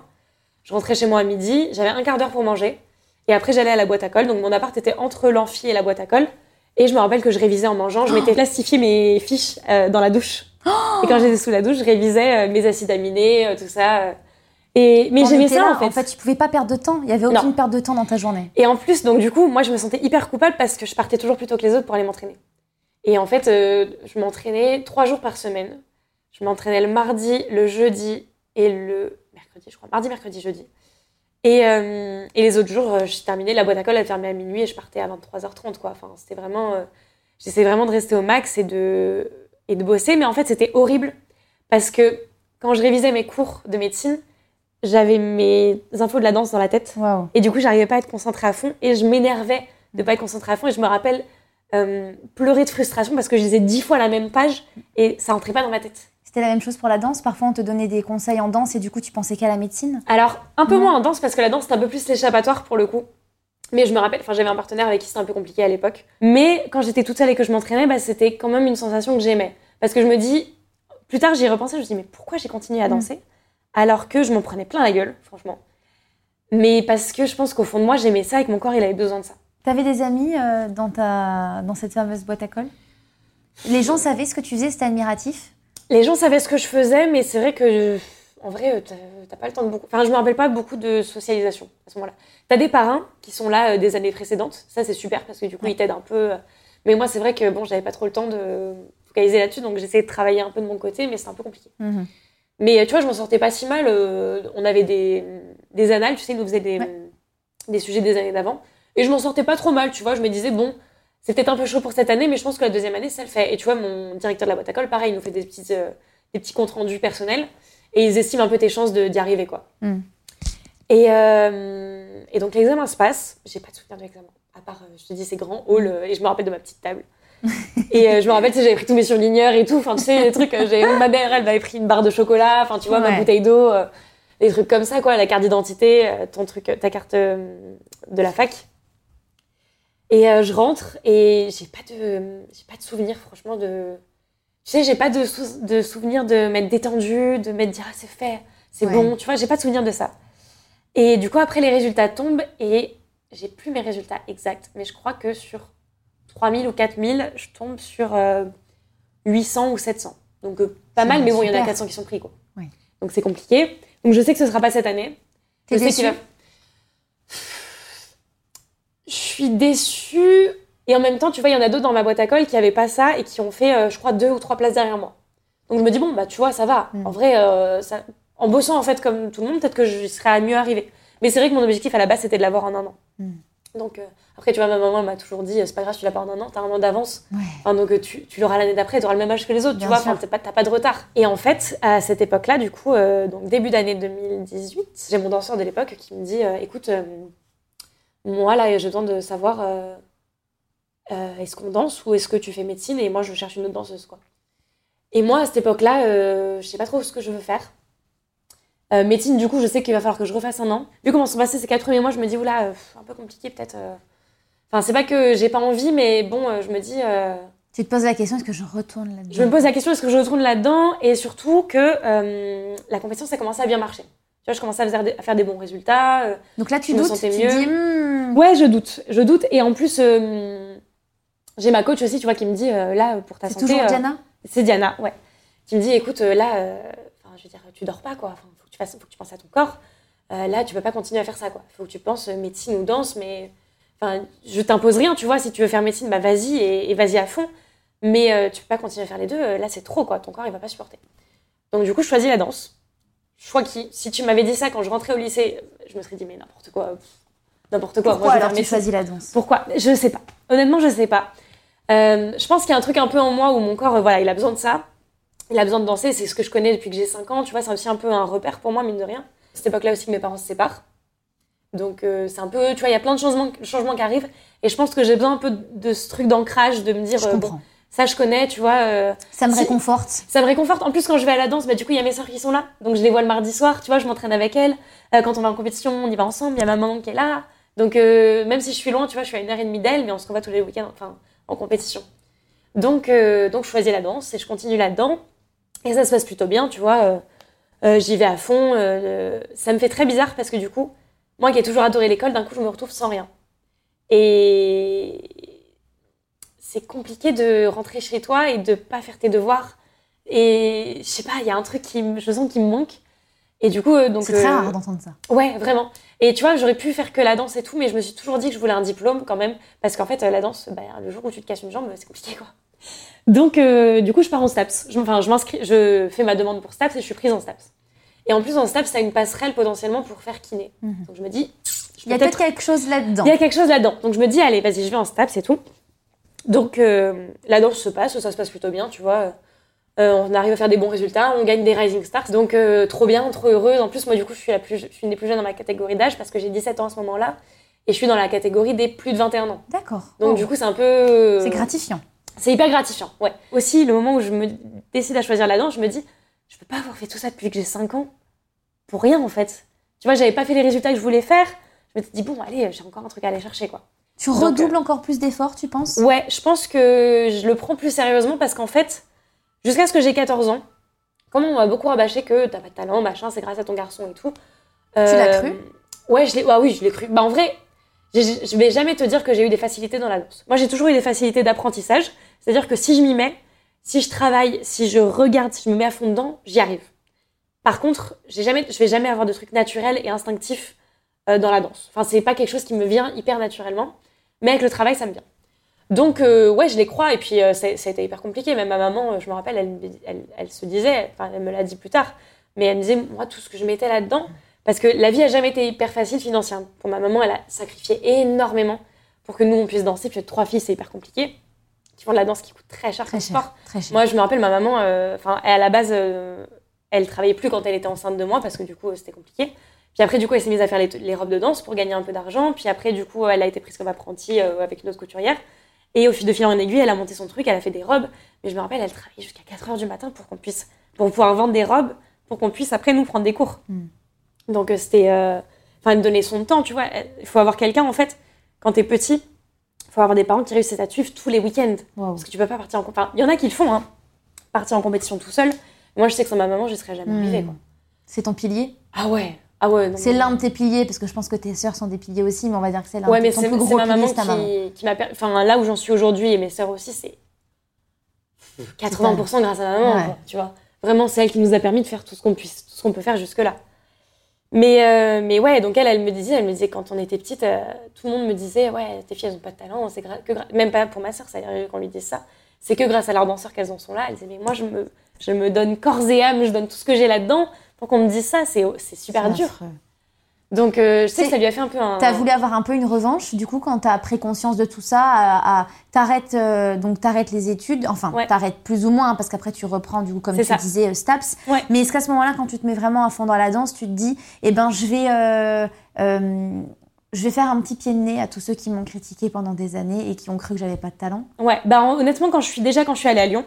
Je rentrais chez moi à midi. J'avais un quart d'heure pour manger. Et après, j'allais à la boîte à colle. Donc, mon appart était entre l'amphi et la boîte à colle. Et je me rappelle que je révisais en mangeant. Je m'étais plastifié mes fiches euh, dans la douche. et quand j'étais sous la douche, je révisais euh, mes acides aminés, euh, tout ça. Et, mais j'aimais ça, là, en fait. En fait, tu pouvais pas perdre de temps? Il y avait Non. aucune perte de temps dans ta journée? Et en plus, donc du coup, moi, je me sentais hyper coupable parce que je partais toujours plus tôt que les autres pour aller m'entraîner. Et en fait, je m'entraînais trois jours par semaine. Je m'entraînais le mardi, le jeudi et le mercredi, je crois. Mardi, mercredi, jeudi. Et, euh, et les autres jours, euh, je terminais la boîte à colle, elle fermait à minuit et je partais à 23h30, quoi. Enfin, c'était vraiment... euh, J'essayais vraiment de rester au max et de, et de bosser. Mais en fait, c'était horrible parce que quand je révisais mes cours de médecine, j'avais mes infos de la danse dans la tête. Et du coup, j'arrivais pas à être concentrée à fond et je m'énervais de pas être concentrée à fond. Et je me rappelle euh, pleurer de frustration parce que je lisais dix fois la même page et ça entrait pas dans ma tête. C'était la même chose pour la danse. Parfois, on te donnait des conseils en danse et du coup, tu pensais qu'à la médecine. Alors, un peu Non. moins en danse parce que la danse, c'est un peu plus l'échappatoire pour le coup. Mais je me rappelle, enfin, j'avais un partenaire avec qui c'était un peu compliqué à l'époque. Mais quand j'étais toute seule et que je m'entraînais, bah, c'était quand même une sensation que j'aimais. Parce que je me dis, plus tard, j'y repensais, je me dis, mais pourquoi j'ai continué à Mm. danser? Alors que je m'en prenais plein la gueule, franchement. Mais parce que je pense qu'au fond de moi, j'aimais ça et que mon corps, il avait besoin de ça. T'avais des amis euh, dans, ta... dans cette fameuse boîte à colle? Les gens savaient ce que tu faisais, c'était admiratif? Les gens savaient ce que je faisais, mais c'est vrai que, en vrai, euh, t'as t'as pas le temps de beaucoup. Enfin, je me rappelle pas beaucoup de socialisation à ce moment-là. T'as des parrains qui sont là euh, des années précédentes. Ça, c'est super parce que du coup, Ouais. ils t'aident un peu. euh. Mais moi, c'est vrai que bon, j'avais pas trop le temps de focaliser là-dessus, donc j'essayais de travailler un peu de mon côté, mais c'est un peu compliqué. Mhm. Mais euh, tu vois, je m'en sortais pas si mal. euh, on avait des, des annales, tu sais, ils nous faisaient des, Ouais. des sujets des années d'avant. Et je m'en sortais pas trop mal, tu vois. Je me disais, bon, c'est peut-être un peu chaud pour cette année, mais je pense que la deuxième année, ça le fait. Et tu vois, mon directeur de la boîte à colle, pareil, il nous fait des petits, euh, des petits comptes rendus personnels. Et ils estiment un peu tes chances d'y arriver, quoi. Mm. Et, euh, et donc, l'examen se passe. J'ai pas de souvenir de l'examen. À part, euh, je te dis, c'est grand hall, euh, et je me rappelle de ma petite table. et je me rappelle, tu sais, j'avais pris tous mes surligneurs et tout. Enfin, tu sais, les trucs, ma mère, elle m'avait pris une barre de chocolat. Enfin, tu vois, ma bouteille d'eau. des trucs comme ça, quoi. La carte d'identité, ton truc, ta carte de la fac. Et euh, je rentre et j'ai pas de, j'ai pas de souvenir, franchement, de. Tu sais, j'ai pas de, sou- de souvenir de m'être détendue, de m'être dit, ah, c'est fait, c'est Ouais. bon. Tu vois, j'ai pas de souvenir de ça. Et du coup, après, les résultats tombent et j'ai plus mes résultats exacts, mais je crois que sur 3000 ou 4000, je tombe sur euh, 800 ou 700. Donc, euh, pas mal, mais bon, il y en a super. 400 qui sont pris, quoi. Oui. Donc, c'est compliqué. Donc, je sais que ce sera pas cette année. T'es déçue? va- Je suis déçue. Et en même temps, tu vois, il y en a d'autres dans ma boîte à colle qui avaient pas ça et qui ont fait, euh, je crois, deux ou trois places derrière moi. Donc je me dis, bon, bah tu vois, ça va. Mm. En vrai, euh, ça... en bossant en fait comme tout le monde, peut-être que je serais à mieux arriver. Mais c'est vrai que mon objectif à la base, c'était de l'avoir en un an. Mm. Donc euh, après, tu vois, ma maman m'a toujours dit, c'est pas grave, tu l'as pas en un an, t'as un an d'avance. Ouais. Enfin, donc tu, tu l'auras l'année d'après, tu auras le même âge que les autres, Bien tu vois, enfin, t'as pas, de retard. Et en fait, à cette époque-là, du coup, euh, donc début d'année 2018, j'ai mon danseur de l'époque qui me dit, écoute, moi là, j'ai besoin de savoir, euh, euh, est-ce qu'on danse ou est-ce que tu fais médecine Et moi, je cherche une autre danseuse, quoi. Et moi, à cette époque-là, euh, je sais pas trop ce que je veux faire. Euh, médecine, du coup, je sais qu'il va falloir que je refasse un an. Vu comment sont passés ces quatre premiers mois, je me dis, oula, un peu compliqué peut-être. Enfin, c'est pas que j'ai pas envie, mais bon, je me dis. Tu te poses la question, est-ce que je retourne là-dedans? Je me pose la question, est-ce que je retourne là-dedans? Et surtout que la compétition, ça commençait à bien marcher. Tu vois, je commençais à faire des, à faire des bons résultats. euh. Donc là, tu je me doutes, sentais tu mieux. dis, hmm, Ouais, je doute. Je doute. Et en plus, euh, j'ai ma coach aussi, tu vois, qui me dit, euh, là, pour ta c'est santé... toujours euh, Diana? c'est Diana, ouais. Qui me dit, écoute, là, je veux dire, tu dors pas, quoi. Enfin, faut que tu fasses, faut que tu penses à ton corps. Là, tu peux pas continuer à faire ça, quoi. Faut que tu penses médecine ou danse, mais... Enfin, je t'impose rien, tu vois. Si tu veux faire médecine, bah vas-y et, et vas-y à fond. mais tu peux pas continuer à faire les deux. là, c'est trop, quoi. Ton corps, il va pas supporter. Donc, du coup, je choisis la danse. Choix qui, si tu m'avais dit ça quand je rentrais au lycée, je me serais dit, mais n'importe quoi. N'importe quoi. Pourquoi Moi, je alors tu choisis la danse? Pourquoi? Je sais pas. Honnêtement, je sais pas. Euh, je pense qu'il y a un truc un peu en moi où mon corps, euh, voilà, il a besoin de ça. Il a besoin de danser. C'est ce que je connais depuis que j'ai 5 ans. Tu vois, c'est aussi un peu un repère pour moi, mine de rien. À cette époque-là aussi que mes parents se séparent. Donc, euh, c'est un peu, tu vois, il y a plein de changements, changements qui arrivent. Et je pense que j'ai besoin un peu de ce truc d'ancrage, de me dire, Je euh, comprends. bon, ça je connais, tu vois. euh, Ça me si- réconforte. ça me réconforte. En plus, quand je vais à la danse, bah, du coup, il y a mes sœurs qui sont là. Donc, je les vois le mardi soir. Tu vois, je m'entraîne avec elles. Euh, quand on va en compétition, on y va ensemble. Il y a ma maman qui est là. Donc, euh, même si je suis loin, tu vois, je suis à une heure et demie d'elle, mais on se revoit tous les week-ends, enfin, en compétition. Donc, donc, je choisis la danse et je continue là-dedans. Et ça se passe plutôt bien, tu vois. J'y vais à fond. ça me fait très bizarre parce que du coup, moi qui ai toujours adoré l'école, d'un coup, je me retrouve sans rien. Et c'est compliqué de rentrer chez toi et de pas faire tes devoirs. Et je sais pas, il y a un truc qui, je sens qui me manque. Et du coup, euh, donc. C'est très euh, rare d'entendre ça. Ouais, vraiment. Et tu vois, j'aurais pu faire que la danse et tout, mais je me suis toujours dit que je voulais un diplôme quand même. Parce qu'en fait, euh, la danse, bah, le jour où tu te casses une jambe, c'est compliqué quoi. Donc, euh, du coup, je pars en STAPS. Je, enfin, je m'inscris, je fais ma demande pour STAPS et je suis prise en STAPS. Et en plus, en STAPS, ça a une passerelle potentiellement pour faire kiné. Mhm. Donc, je me dis, Il y a peut-être quelque chose là-dedans. il y a quelque chose là-dedans. Donc je me dis, allez, vas-y, je vais en STAPS et tout. Donc euh, la danse se passe, ça se passe plutôt bien, tu vois. Euh, on arrive à faire des bons résultats, on gagne des Rising Stars. Donc euh, trop bien, trop heureuse. En plus, moi, du coup, je suis, la plus, je suis une des plus jeunes dans ma catégorie d'âge parce que j'ai 17 ans à ce moment-là. Et je suis dans la catégorie des plus de 21 ans. D'accord. Donc Oh. du coup, c'est un peu... c'est gratifiant. C'est hyper gratifiant, ouais. Aussi, le moment où je me décide à choisir la danse, je me dis, je peux pas avoir fait tout ça depuis que j'ai 5 ans pour rien, en fait. Tu vois, j'avais pas fait les résultats que je voulais faire. Je me suis dit, bon, allez, j'ai encore un truc à aller chercher, quoi. Tu Donc, redoubles encore plus d'efforts, tu penses? Ouais, je pense que je le prends plus sérieusement parce qu'en fait, jusqu'à ce que j'ai 14 ans, comme on m'a beaucoup rabâché que t'as pas de talent, machin, c'est grâce à ton garçon et tout. Tu l'as euh, cru? Ouais, je l'ai, ah oui, je l'ai cru. Bah en vrai, je vais jamais te dire que j'ai eu des facilités dans la danse. Moi, j'ai toujours eu des facilités d'apprentissage. C'est-à-dire que si je m'y mets, si je travaille, si je regarde, si je me mets à fond dedans, j'y arrive. Par contre, j'ai jamais, je vais jamais avoir de trucs naturels et instinctifs euh, dans la danse. Enfin, c'est pas quelque chose qui me vient hyper naturellement, mais avec le travail, ça me vient. Donc, euh, ouais, je les crois. Et puis, euh, ça, ça a été hyper compliqué. Même ma maman, euh, je me rappelle, elle, me- elle, elle se disait, enfin, elle me l'a dit plus tard, mais elle me disait, moi, tout ce que je mettais là-dedans, parce que la vie a jamais été hyper facile financièrement. Pour ma maman, elle a sacrifié énormément pour que nous, on puisse danser. Puis, trois filles, c'est hyper compliqué. Qui font de la danse qui coûte très cher Très comme sport. Très cher. Moi, je me rappelle, ma maman, euh, enfin, à la base, elle travaillait plus quand elle était enceinte de moi parce que du coup, c'était compliqué. Puis après, du coup, elle s'est mise à faire les, les robes de danse pour gagner un peu d'argent. Puis après, du coup, elle a été prise comme apprentie euh, avec une autre couturière. Et au fil de fil en aiguille, elle a monté son truc, elle a fait des robes. Mais je me rappelle, elle travaillait jusqu'à 4 heures du matin pour qu'on puisse, pour pouvoir vendre des robes, pour qu'on puisse après nous prendre des cours. Mm. Donc euh, c'était, euh, enfin, elle me donnait son temps, tu vois. Il faut avoir quelqu'un, en fait, quand t'es petit, il faut avoir des parents qui réussissent à suivre tous les week-ends. Parce que tu peux pas partir en compétition. il y en a qui le font, hein. Partir en compétition tout seul. Moi, je sais que sans ma maman, je serais jamais Hmm. arrivée, quoi. C'est ton pilier? Ah ouais. Ah ouais. C'est l'un de tes piliers, parce que je pense que tes sœurs sont des piliers aussi, mais on va dire que c'est l'un Ouais, de mais ton plus gros ma maman qui, qui m'a. per- Enfin, là où j'en suis aujourd'hui et mes sœurs aussi, c'est 80% grâce à ma maman, Ouais. quoi, tu vois. Vraiment, c'est elle qui nous a permis de faire tout ce qu'on puisse, tout ce qu'on peut faire jusque-là. Mais, euh, mais ouais, donc elle, elle me disait, elle me disait quand on était petite, euh, tout le monde me disait, ouais, tes filles, elles ont pas de talent, c'est que même pas pour ma sœur, ça arrive qu'on lui dise ça. C'est que grâce à leurs danseurs qu'elles en sont là. Elle disait, mais moi, je me, je me donne corps et âme, je donne tout ce que j'ai là-dedans pour qu'on me dise ça, c'est c'est super dur. affreux. Donc, euh, je sais C'est- que ça lui a fait un peu un. T'as voulu avoir un peu une revanche, du coup, quand t'as pris conscience de tout ça, à, à- t'arrêtes euh, donc t'arrêtes les études, enfin Ouais. t'arrêtes plus ou moins hein, parce qu'après tu reprends du coup comme tu ça. disais euh, Staps. Ouais. Mais est-ce qu'à ce moment-là, quand tu te mets vraiment à fond dans la danse, tu te dis, eh ben je vais euh, euh, je vais faire un petit pied de nez à tous ceux qui m'ont critiqué pendant des années et qui ont cru que j'avais pas de talent? Ouais, bah honnêtement, quand je suis déjà quand je suis allée à Lyon,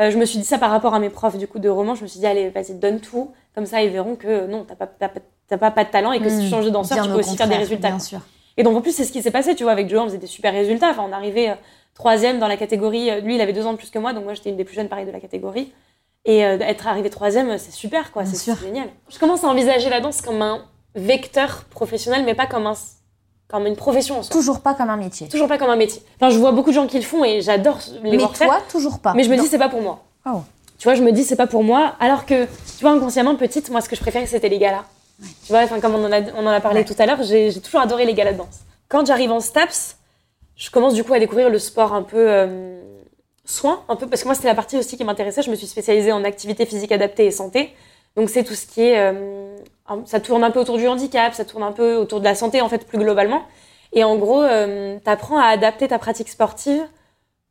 je me suis dit ça par rapport à mes profs du coup de roman. Je me suis dit allez, vas-y, donne tout, comme ça ils verront que non, t'as pas, t'as pas, t'as pas, pas de talent et que si tu Mmh. changes de danseur, tu peux aussi faire des résultats. Bien quoi. sûr. Et donc en plus c'est ce qui s'est passé, tu vois, avec Joe, on faisait des super résultats. Enfin, on arrivait euh, troisième dans la catégorie. euh, Lui, il avait deux ans de plus que moi, donc moi j'étais une des plus jeunes pareil de la catégorie. Et euh, être arrivé troisième, c'est super quoi, c'est génial. Je commence à envisager la danse comme un vecteur professionnel, mais pas comme un comme une profession en soi. Toujours pas comme un métier. Toujours pas comme un métier. Enfin, je vois beaucoup de gens qui le font et j'adore les Mais voir faire. toi, toujours pas. Mais je me Non. dis, c'est pas pour moi. Oh. Tu vois, je me dis, c'est pas pour moi. Alors que, tu vois, inconsciemment, petite, moi, ce que je préférais, c'était les galas. Tu vois, enfin, comme on en a, on en a parlé Ouais. tout à l'heure, j'ai toujours adoré les galas de danse. Quand j'arrive en STAPS, je commence du coup à découvrir le sport un peu. euh, soins, un peu, parce que moi, c'était la partie aussi qui m'intéressait. Je me suis spécialisée en activité physique adaptée et santé. Donc, c'est tout ce qui est. euh, ça tourne un peu autour du handicap, ça tourne un peu autour de la santé, en fait, plus globalement. Et en gros, tu apprends à adapter ta pratique sportive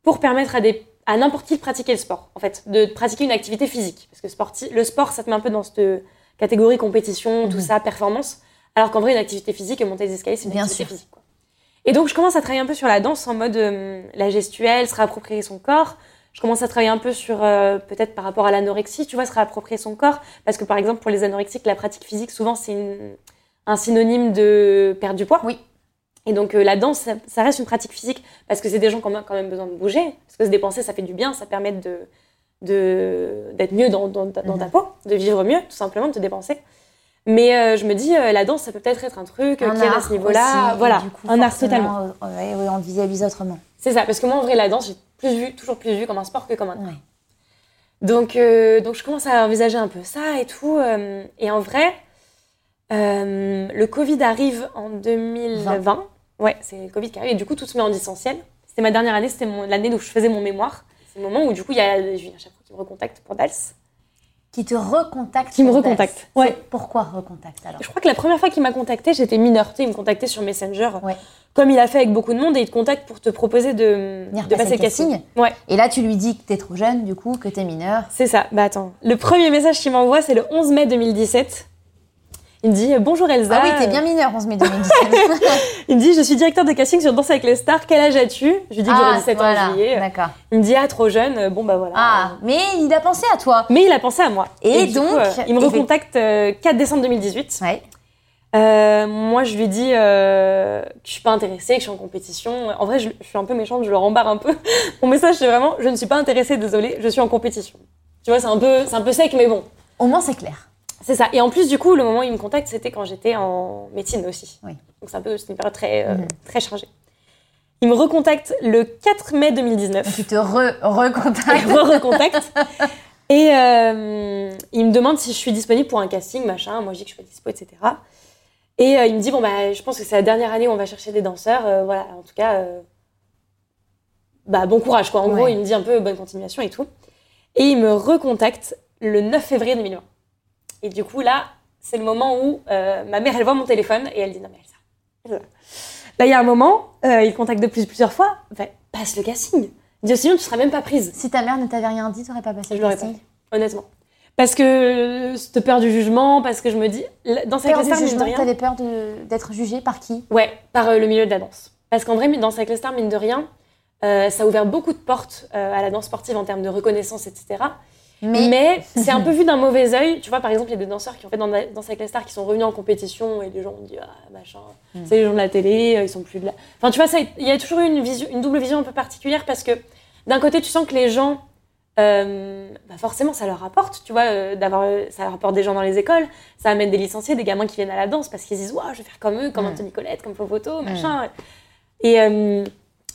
pour permettre à, des, à n'importe qui de pratiquer le sport, en fait, de pratiquer une activité physique. Parce que sporti- le sport, ça te met un peu dans cette catégorie compétition, tout Mhm. ça, performance. Alors qu'en vrai, une activité physique, monter des escaliers, c'est une Bien activité sûr. physique. Quoi. Et donc, je commence à travailler un peu sur la danse en mode euh, la gestuelle, se réapproprier son corps. Je commence à travailler un peu sur, euh, peut-être par rapport à l'anorexie, tu vois, se réapproprier son corps. Parce que, par exemple, pour les anorexiques, la pratique physique, souvent, c'est un synonyme de perdre du poids. Oui. Et donc, euh, la danse, ça, ça reste une pratique physique parce que c'est des gens qui ont quand même besoin de bouger. Parce que se dépenser, ça fait du bien, ça permet de, de, d'être mieux dans, dans, ta- Mhm. peau, de vivre mieux, tout simplement, de te dépenser. Mais euh, je me dis, euh, la danse, ça peut peut-être être un truc Un qui est à ce niveau-là. Voilà, coup, un art totalement. euh, ouais, on le visualise autrement. C'est ça, parce que moi, en vrai, la danse, j'ai plus vu, toujours plus vu comme un sport que comme un art. Ouais. Donc, donc je commence à envisager un peu ça et tout. et en vrai, le Covid arrive en 2020. Ouais, c'est le Covid qui arrive. Et du coup, tout se met en distanciel. C'était ma dernière année, c'était l'année où je faisais mon mémoire. C'est le moment où, du coup, il y a Julien Chapeau qui me recontacte pour Dals. Qui te recontacte. Qui me recontacte, Dals. ouais. Pourquoi recontacte alors Je crois que la première fois qu'il m'a contacté, j'étais mineure. Il me contactait sur Messenger. Ouais. Comme il a fait avec beaucoup de monde, et il te contacte pour te proposer de, passer le casting. casting. Ouais. Et là, tu lui dis que t'es trop jeune, du coup, que t'es mineur. C'est ça. Bah attends. Le premier message qu'il m'envoie, c'est le 11 mai 2017. Il me dit Bonjour Elsa. Ah oui, t'es bien mineur, 11 mai 2017. Il me dit Je suis directeur de casting sur Danse avec les stars. Quel âge as-tu? Je lui dis que j'aurai 17 ans en juillet. D'accord. Il me dit Ah, trop jeune. Euh, Bon, bah voilà. Ah, mais il a pensé à toi. Mais il a pensé à moi. Et donc, coup, euh, il me recontacte euh, 4 décembre 2018. Ouais. Euh, moi, je lui dis euh, que je suis pas intéressée, que je suis en compétition. En vrai, je, je suis un peu méchante, je le rembarre un peu. Mon message, c'est vraiment Je ne suis pas intéressée, désolée, je suis en compétition. Tu vois, c'est un peu, c'est un peu sec, mais bon. Au moins, c'est clair. C'est ça. Et en plus, du coup, le moment où il me contacte, c'était quand j'étais en médecine aussi. Oui. Donc c'est un peu, c'est une période très, euh, Mhm. très chargée. Il me recontacte le 4 mai 2019. Tu te re- recontactes. Il me recontacte. Et euh, il me demande si je suis disponible pour un casting, machin. Moi, je dis que je suis pas dispo, etc. Et euh, il me dit, bon, bah, je pense que c'est la dernière année où on va chercher des danseurs. Euh, voilà, en tout cas, bah, bon courage, quoi. En Ouais. gros, il me dit un peu bonne continuation et tout. Et il me recontacte le 9 février 2020. Et du coup, là, c'est le moment où euh, ma mère, elle voit mon téléphone et elle dit, non, mais Elsa. Elsa. Là, il y a un moment, euh, il contacte de plus, plusieurs fois. Enfin, passe le casting. Dit, sinon, tu seras même pas prise. Si ta mère ne t'avait rien dit, t'aurais pas passé Je le pas casting fait, honnêtement. Parce que cette peur du jugement, parce que je me dis, dans les du stars, mine de rien, t'avais peur d'être jugée par qui? Ouais, par euh, le milieu de la danse. Parce qu'en vrai, dans avec les stars, mine de rien, euh, ça a ouvert beaucoup de portes euh, à la danse sportive en termes de reconnaissance, etc. Mais, Mais, c'est un peu vu d'un mauvais œil. Tu vois, par exemple, il y a des danseurs qui ont fait dans Danse avec les stars qui sont revenus en compétition et les gens ont dit, ah, machin, Mm. c'est les gens de la télé, euh, ils sont plus de la. Enfin, tu vois, il y a toujours eu une, vision, une double vision un peu particulière parce que d'un côté, tu sens que les gens, euh, bah forcément, ça leur rapporte, tu vois, euh, d'avoir, euh, ça leur apporte des gens dans les écoles, ça amène des licenciés, des gamins qui viennent à la danse parce qu'ils se disent, waouh, je vais faire comme eux, comme Mm. Anthony Colette, comme Popoto, machin. Et,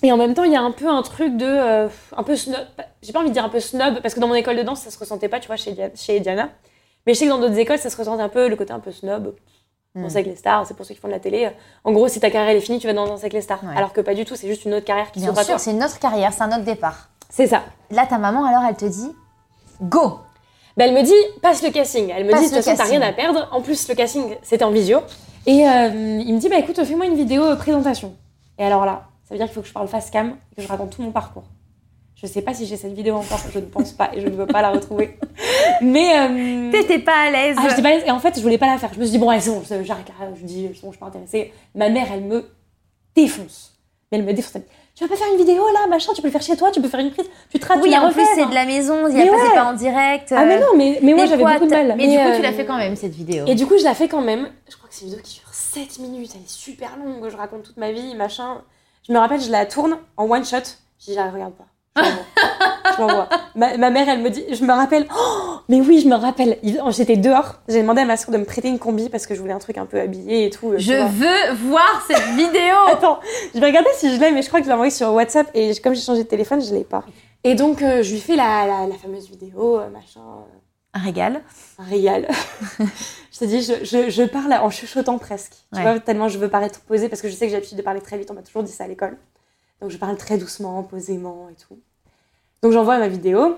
et en même temps, il y a un peu un truc de. euh, un peu snob. J'ai pas envie de dire un peu snob, parce que dans mon école de danse, ça se ressentait pas, tu vois, chez, chez Diana. Mais je sais que dans d'autres écoles, ça se ressentait un peu le côté un peu snob. Mm. Danser avec les stars, c'est pour ceux qui font de la télé. En gros, si ta carrière elle est finie, tu vas dans Danser avec les stars. Ouais. Alors que pas du tout, c'est juste une autre carrière qui bien s'ouvre à sûr, toi. c'est une autre carrière, c'est un autre départ. C'est ça. Là, ta maman, alors, elle te dit Go Ben, elle me dit, passe le casting. Elle me Passe dit, de toute façon, t'as rien à perdre. En plus, le casting, c'était en visio. Et euh, il me dit, bah écoute, fais-moi une vidéo euh, présentation. Et alors là, ça veut dire qu'il faut que je parle face cam et que je raconte tout mon parcours. Je sais pas si j'ai cette vidéo encore, je ne pense pas et je ne veux pas la retrouver. Mais. euh, T'étais pas à l'aise. ah, j'étais pas à l'aise. Et en fait, je voulais pas la faire. Je me suis dit, bon, allez, c'est bon, j'arrête là. Je dis, c'est bon, je suis pas intéressée. Ma mère, elle me défonce. Mais elle me défonce. Elle me dit, tu vas pas faire une vidéo là, machin, tu peux le faire chez toi, tu peux faire une prise, tu te rates, Oui, tu la en plus, c'est hein. de la maison, il y Mais a pas, ouais. c'est pas en direct. Ah, mais euh, non, mais, mais moi, mais j'avais beaucoup de mal. Mais du coup, euh, tu l'as fait quand même, cette vidéo. Et du coup, je la fais quand même. Je crois que c'est une vidéo qui dure 7 minutes. Elle est super longue. Je raconte toute ma vie, machin. Je me rappelle, je la tourne en one shot. Je dis, je la regarde pas. Je l'envoie. Ma, ma mère, elle me dit, je me rappelle. Oh, mais oui, je me rappelle. Il- J'étais dehors. J'ai demandé à ma soeur de me prêter une combi parce que je voulais un truc un peu habillé et tout. tu Je vois. veux voir cette vidéo Attends, je vais regarder si je l'ai, mais je crois que je l'ai envoyé sur WhatsApp et comme j'ai changé de téléphone, je l'ai pas. Et donc, euh, je lui fais la, la, la fameuse vidéo, euh, machin. euh, Un régal. un régal. je te dis, je, je, je parle en chuchotant presque. Tu Ouais. vois, tellement je veux paraître posée parce que je sais que j'ai l'habitude de parler très vite. On m'a toujours dit ça à l'école. Donc je parle très doucement, posément et tout. Donc j'envoie ma vidéo.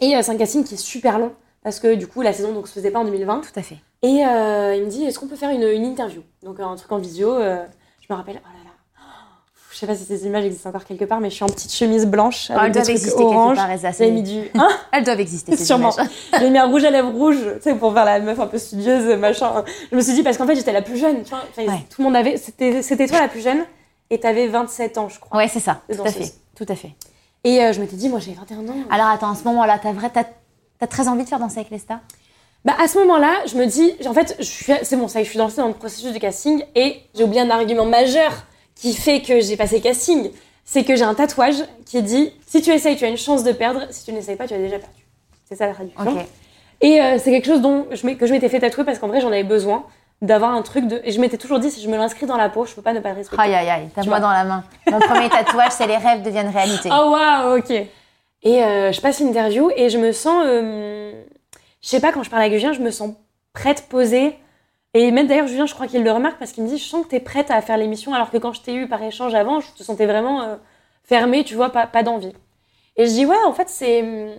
Et euh, c'est un casting qui est super long. Parce que du coup, la saison donc, se faisait pas en 2020. Tout à fait. Et euh, il me dit, est-ce qu'on peut faire une, une interview? Donc un truc en visio. euh, je me rappelle, oh là sais pas si ces images existent encore quelque part, mais je suis en petite chemise blanche Oh, avec elles des doivent trucs exister orange. mis du... Hein Elles doivent exister, ces Sûrement. J'ai mis un rouge à lèvres rouge, tu sais, pour faire la meuf un peu studieuse, machin. Je me suis dit, parce qu'en fait, j'étais la plus jeune, tu vois. Enfin, Ouais. Tout le monde avait. C'était toi la plus jeune, et t'avais 27 ans, je crois. Ouais, c'est ça. Tout à fait. Tout à fait. Et euh, je m'étais dit, moi, j'ai 21 ans. Alors attends, à ce moment-là, t'as vrai, t'as très envie de faire danser avec les stars? Bah, à ce moment-là, je me dis, en fait, je c'est bon, ça y est, je suis lancée dans le processus du casting et j'ai oublié un argument majeur qui fait que j'ai passé casting. C'est que j'ai un tatouage qui dit si tu essayes, tu as une chance de perdre. Si tu n'essayes pas, tu as déjà perdu. C'est ça la traduction. Et euh, c'est quelque chose dont je que je m'étais fait tatouer parce qu'en vrai, j'en avais besoin d'avoir un truc de. Et je m'étais toujours dit si je me l'inscris dans la peau, je peux pas ne pas le respecter. Aïe, aïe, aïe, t'as moi dans la main. Mon premier tatouage, c'est les rêves deviennent réalité. Oh waouh, ok. Et euh, je passe l'interview et je me sens, euh, je sais pas, quand je parle avec Julien, je me sens prête, posée. Et même d'ailleurs, Julien, je crois qu'il le remarque parce qu'il me dit, je sens que t'es prête à faire l'émission, alors que quand je t'ai eu par échange avant, je te sentais vraiment euh, fermée, tu vois, pas, pas d'envie. Et je dis, ouais, en fait, c'est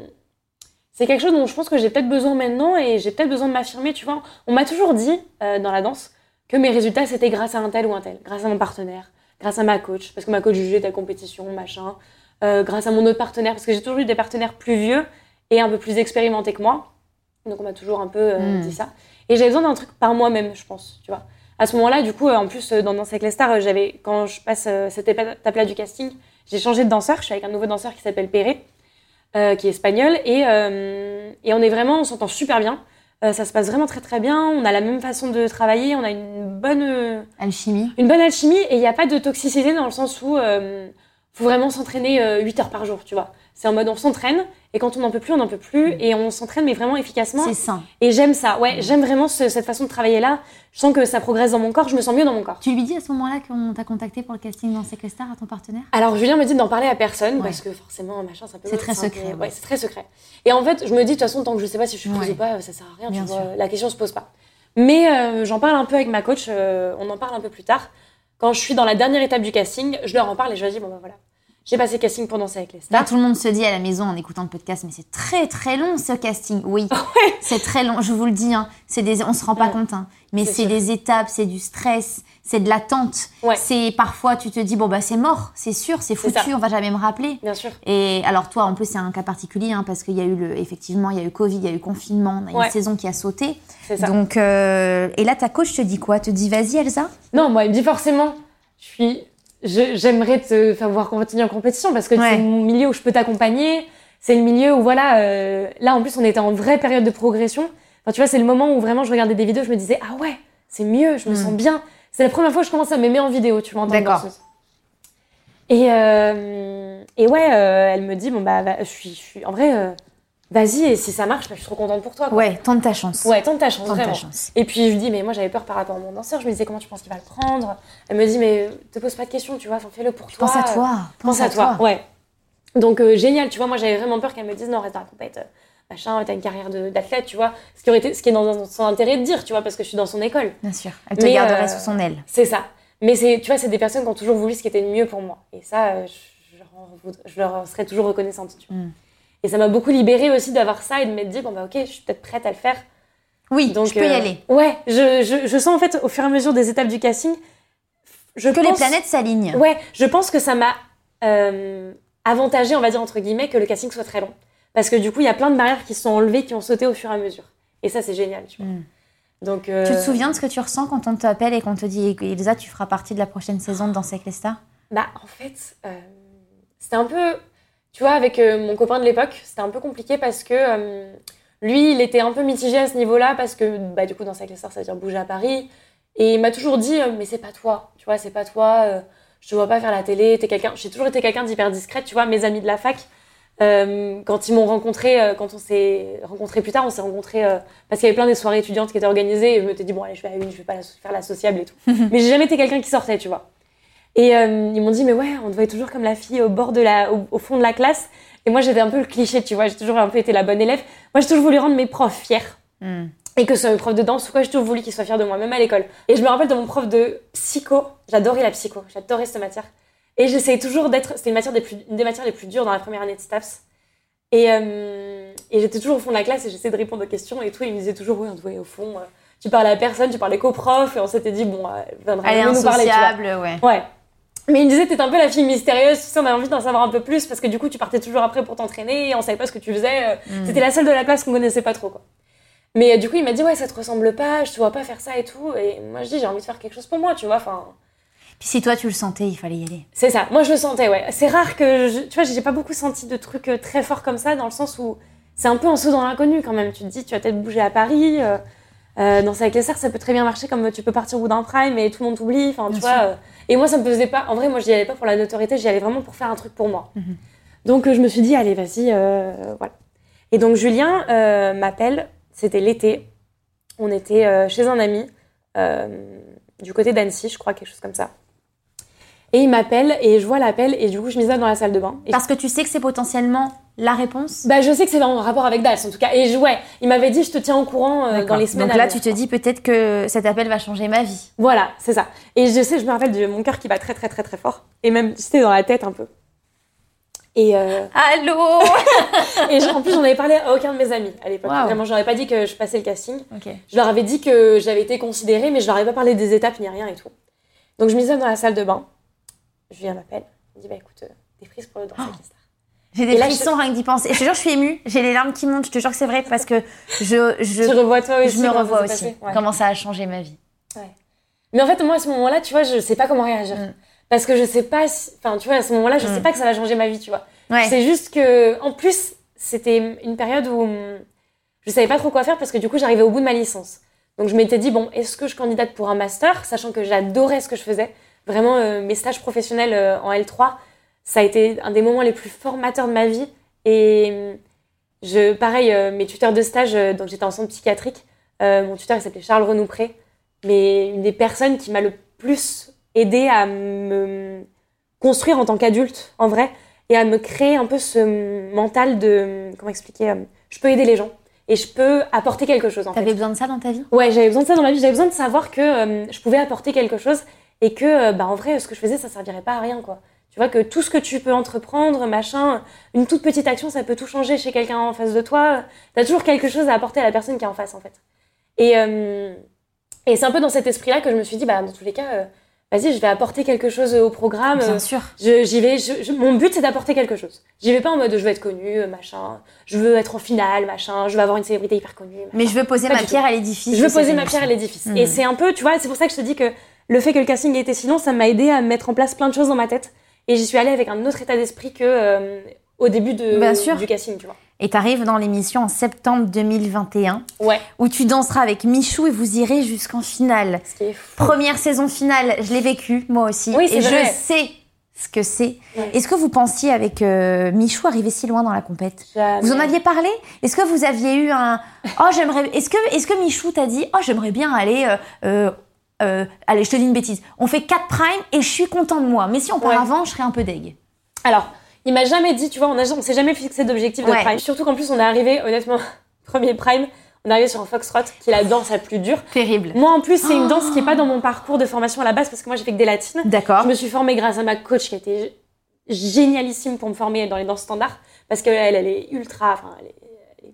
c'est quelque chose dont je pense que j'ai peut-être besoin maintenant et j'ai peut-être besoin de m'affirmer, tu vois. On m'a toujours dit euh, dans la danse que mes résultats, c'était grâce à un tel ou un tel, grâce à mon partenaire, grâce à ma coach, parce que ma coach jugeait ta compétition, machin, euh, grâce à mon autre partenaire, parce que j'ai toujours eu des partenaires plus vieux et un peu plus expérimentés que moi. Donc on m'a toujours un peu euh, Mm. dit ça. Et j'avais besoin d'un truc par moi-même, je pense, tu vois. À ce moment-là, du coup, euh, en plus, euh, dans Danse avec les stars, euh, j'avais, quand je passe cette étape-là du casting, j'ai changé de danseur. Je suis avec un nouveau danseur qui s'appelle Perret, euh, qui est espagnol. Et, euh, et on est vraiment, on s'entend super bien. Euh, ça se passe vraiment très très bien. On a la même façon de travailler. On a une bonne, Alchimie. une bonne alchimie et il n'y a pas de toxicité dans le sens où euh, faut vraiment s'entraîner euh, 8 heures par jour, tu vois. C'est en mode on s'entraîne et quand on n'en peut plus, on n'en peut plus et on s'entraîne mais vraiment efficacement. C'est sain. Et j'aime ça, ouais, j'aime vraiment ce- cette façon de travailler là. Je sens que ça progresse dans mon corps, je me sens mieux dans mon corps. Tu lui dis à ce moment-là qu'on t'a contacté pour le casting dans stars à ton partenaire? Alors Julien me dit d'en parler à personne Ouais. parce que forcément machin ça peut C'est très un peu- secret, Ouais, ouais. c'est très secret. Et en fait, je me dis de toute façon tant que je sais pas si je suis prise Ouais. ou pas, ça sert à rien, Bien tu vois. sûr. La question se pose pas. Mais euh, j'en parle un peu avec ma coach, euh, on en parle un peu plus tard. Quand je suis dans la dernière étape du casting, je leur en parle et je leur dis bon bah voilà. J'ai passé casting pour danser avec les Là, stars. tout le monde se dit à la maison en écoutant le podcast, mais c'est très très long ce casting. Oui, c'est très long. Je vous le dis, hein. c'est des, on se rend pas Ouais. compte, hein. mais C'est des étapes, c'est du stress, c'est de l'attente. Ouais. C'est parfois tu te dis bon bah c'est mort, c'est sûr, c'est foutu, on va jamais me rappeler. Bien sûr. Et alors toi, en plus, c'est un cas particulier hein, parce qu'il y a eu le, effectivement, il y a eu Covid, il y a eu confinement, on a une saison qui a sauté. C'est ça. Donc euh, et là, ta coach te dit quoi? Te dit vas-y, Elsa? Non, moi, il me dit forcément, je suis, j'aimerais te faire voir continuer en compétition parce que Ouais. c'est mon milieu où je peux t'accompagner. C'est le milieu où, voilà, euh, là, en plus, on était en vraie période de progression. Enfin, tu vois, c'est le moment où vraiment je regardais des vidéos, je me disais, ah ouais, c'est mieux, je me Mm. sens bien. C'est la première fois que je commence à m'aimer en vidéo, tu vois, D'accord. Et, euh, et ouais, euh, elle me dit, bon, bah, je suis, je suis, en vrai, euh, vas-y, et si ça marche, bah, je suis trop contente pour toi. quoi. Ouais, tente ta chance. Ouais, tente ta chance, tente ta chance. Et puis je lui dis, mais moi j'avais peur par rapport à mon danseur. Je me disais, comment tu penses qu'il va le prendre? Elle me dit, mais te pose pas de questions, tu vois, fais-le pour toi. Pense à toi. Pense à toi. Ouais. Donc euh, génial, tu vois, moi j'avais vraiment peur qu'elle me dise, non, reste dans la compète, euh, machin, t'as une carrière d'athlète, tu vois. Ce qui, aurait été, ce qui est dans son intérêt de dire, tu vois, parce que je suis dans son école. Bien sûr. Elle te Mais, garderait euh, sous son aile. C'est ça. Mais tu vois, c'est des personnes qui ont toujours voulu ce qui était le mieux pour moi. Et ça, je, je leur je serais toujours reconnaissante, tu vois. Mm. Et ça m'a beaucoup libérée aussi d'avoir ça et de m'être dit, bon bah ok, je suis peut-être prête à le faire. Oui, Donc, je peux y euh, aller. Ouais, je, je, je sens en fait au fur et à mesure des étapes du casting, je Que les planètes s'alignent. Ouais, je pense que ça m'a euh, avantagé, on va dire entre guillemets, que le casting soit très long. Parce que du coup, il y a plein de barrières qui se sont enlevées, qui ont sauté au fur et à mesure. Et ça, c'est génial, tu vois. Mm. Donc, euh, Tu te souviens de ce que tu ressens quand on t'appelle et qu'on te dit Elsa, tu feras partie de la prochaine saison de Danser avec les stars? Bah, en fait, euh, c'était un peu. Tu vois, avec euh, mon copain de l'époque, c'était un peu compliqué parce que euh, lui, il était un peu mitigé à ce niveau-là parce que, bah, du coup, dans les stars, ça veut dire bouger à Paris. Et il m'a toujours dit, euh, mais c'est pas toi, tu vois, c'est pas toi, euh, je te vois pas faire la télé, t'es quelqu'un. J'ai toujours été quelqu'un d'hyper discrète, tu vois, mes amis de la fac. euh, quand ils m'ont rencontré, euh, quand on s'est rencontré plus tard, on s'est rencontré parce qu'il y avait plein des soirées étudiantes qui étaient organisées et je me suis dit bon allez je vais à une, je vais pas la- faire la sociable et tout. Mais j'ai jamais été quelqu'un qui sortait, tu vois. Et euh, ils m'ont dit, mais ouais, on te voyait toujours comme la fille au bord de la, au, au fond de la classe. Et moi, j'étais un peu le cliché, tu vois. J'ai toujours un peu été la bonne élève. Moi, j'ai toujours voulu rendre mes profs fiers. Hmm. Et que ce soit mes profs de danse ou quoi, j'ai toujours voulu qu'ils soient fiers de moi, même à l'école. Et je me rappelle de mon prof de psycho. J'adorais la psycho. J'adorais cette matière. Et j'essayais toujours d'être. C'était une, matière des plus, une des matières les plus dures dans la première année de STAPS. Et, euh, et j'étais toujours au fond de la classe et j'essayais de répondre aux questions et tout. Et il me disait toujours, oui, ouais, au fond, euh, tu parlais à personne, tu parlais qu'au prof. Et on s'était dit, bon, elle viendra nous parler. tu vois. insociable, ouais. Ouais. Mais il me disait, t'es un peu la fille mystérieuse, tu sais, on avait envie d'en savoir un peu plus parce que du coup, tu partais toujours après pour t'entraîner et on savait pas ce que tu faisais. euh, Mm. La seule de la classe qu'on connaissait pas trop, quoi. Mais euh, du coup, il m'a dit, ouais, ça te ressemble pas, je te vois pas faire ça et tout. Et moi, je dis, j'ai envie de faire quelque chose pour moi, tu vois. Enfin, Puis si toi tu le sentais, il fallait y aller. c'est ça. Moi, je le sentais, ouais. C'est rare que, je- tu vois, j'ai pas beaucoup senti de trucs euh, très forts comme ça dans le sens où c'est un peu un saut dans l'inconnu quand même. Tu te dis, tu vas peut-être bouger à Paris. Euh, euh, danser avec les stars, ça peut très bien marcher comme tu peux partir au bout d'un prime et tout le monde t'oublie. Enfin, tu vois. euh, et moi, ça me faisait pas. En vrai, moi, j'y allais pas pour la notoriété, j'y allais vraiment pour faire un truc pour moi. Mhm. Donc, euh, je me suis dit, allez, vas-y, voilà. Et donc, Julien m'appelle. C'était l'été. On était chez un ami du côté d'Annecy, je crois, quelque chose comme ça. Et il m'appelle et je vois l'appel et du coup, je m'isole dans la salle de bain. Et Parce que tu sais que c'est potentiellement la réponse? bah, je sais que c'est en rapport avec Dals en tout cas. Et je, ouais, il m'avait dit, je te tiens au courant euh, dans les semaines Donc là, tu te dis peut-être que cet appel va changer ma vie. Voilà, c'est ça. Et je sais, je me rappelle de mon cœur qui bat très très très très fort. Et même, c'était dans la tête un peu. Et, euh, Allô? Et en plus, j'en avais parlé à aucun de mes amis à l'époque. Wow. Vraiment, ai pas dit que je passais le casting. Ok. Je leur avais dit que j'avais été considérée, mais je leur avais pas parlé des étapes ni rien et tout. Donc je m'isole dans la salle de bain. Julien m'appelle. Il me dit Bah écoute, euh, t'es prise pour le les stars. J'ai des frissons rien que d'y penser. Et je te jure, je suis émue. J'ai les larmes qui montent. Je te jure que c'est vrai parce que je, je, Tu revois toi aussi je me revois aussi. Ouais. Comment ça a changé ma vie. Mais en fait, moi, à ce moment-là, tu vois, je sais pas comment réagir. Mm. Parce que je sais pas si... Enfin, tu vois, à ce moment-là, je Mm. sais pas que ça va changer ma vie, tu vois. Ouais. C'est juste que... En plus, c'était une période où hum, je savais pas trop quoi faire parce que du coup, j'arrivais au bout de ma licence. Donc, je m'étais dit, bon, est-ce que je candidate pour un master? Sachant que j'adorais ce que je faisais. Vraiment, euh, mes stages professionnels euh, en L3, ça a été un des moments les plus formateurs de ma vie. Et je, pareil, euh, mes tuteurs de stage, euh, donc j'étais en centre psychiatrique. euh, mon tuteur, s'appelait Charles Renoupré mais une des personnes qui m'a le plus aidé à me construire en tant qu'adulte, en vrai, et à me créer un peu ce mental de comment expliquer, je peux aider les gens et je peux apporter quelque chose en. T'avais besoin de ça dans ta vie? Ouais, j'avais besoin de ça dans ma vie, j'avais besoin de savoir que euh, je pouvais apporter quelque chose et que euh, bah en vrai ce que je faisais ça servirait pas à rien quoi. Tu vois que tout ce que tu peux entreprendre, machin, une toute petite action ça peut tout changer chez quelqu'un en face de toi. T'as toujours quelque chose à apporter à la personne qui est en face en fait. Et euh, et c'est un peu dans cet esprit-là que je me suis dit, bah, dans tous les cas, euh, vas-y, je vais apporter quelque chose au programme. Bien sûr. je- J'y vais. je- je- mon but, c'est d'apporter quelque chose. J'y vais pas en mode, je veux être connue, euh, machin. Je veux être en finale, machin. Je veux avoir une célébrité hyper connue. machin. Mais je veux poser Pas ma pierre à l'édifice. Je veux poser ma pierre à l'édifice. Mhm. Et c'est un peu, tu vois, c'est pour ça que je te dis que le fait que le casting ait été si long, ça m'a aidé à mettre en place plein de choses dans ma tête. Et j'y suis allée avec un autre état d'esprit que euh, au début de, Bien sûr. du casting, tu vois. Et t'arrives dans l'émission en septembre 2021 Ouais. où tu danseras avec Michou et vous irez jusqu'en finale. Ce qui est fou. Première saison finale, je l'ai vécu moi aussi. Oui, c'est et vrai. je sais ce que c'est. Est-ce que vous pensiez avec euh, Michou arriver si loin dans la compète? Jamais. Vous en aviez parlé? Est-ce que vous aviez eu un oh j'aimerais Est-ce que est-ce que Michou t'a dit oh j'aimerais bien aller euh, euh, allez je te dis une bêtise on fait 4 primes et je suis content de moi mais si on part Ouais. avant je serais un peu deg. Alors, il m'a jamais dit, tu vois, on, a, on s'est jamais fixé d'objectif de Ouais. prime. Surtout qu'en plus, on est arrivé, honnêtement, premier prime, on est arrivé sur un foxtrot, qui est la danse la plus dure. Terrible. Moi, en plus, c'est une Oh. danse qui est pas dans mon parcours de formation à la base, parce que moi, j'ai fait que des latines. D'accord. Je me suis formée grâce à ma coach qui a été génialissime pour me former dans les danses standards, parce qu'elle, elle est ultra, enfin, elle est, elle est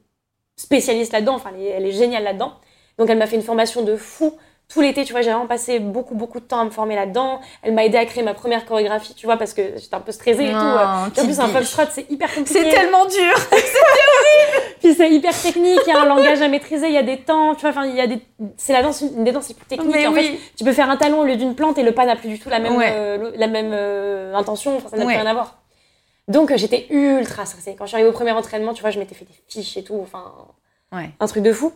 spécialiste là-dedans, enfin, elle est, elle est géniale là-dedans. Donc, elle m'a fait une formation de fou. Tout l'été, tu vois, j'ai vraiment passé beaucoup, beaucoup de temps à me former là-dedans. Elle m'a aidé à créer ma première chorégraphie, tu vois, parce que j'étais un peu stressée et tout. Et en plus, un foxtrot, c'est hyper compliqué. C'est tellement dur. Puis c'est hyper technique, il y a un langage à maîtriser, il y a des temps, tu vois, enfin, il y a des... C'est la danse, une des danses les plus techniques. Mais en oui. fait, tu peux faire un talon au lieu d'une plante et le pas n'a plus du tout la même, Ouais. euh, la même euh, intention, enfin, ça n'a Ouais. plus rien à voir. Donc euh, j'étais ultra stressée. Quand je suis arrivée au premier entraînement, tu vois, je m'étais fait des fiches et tout, enfin, Ouais. un truc de fou.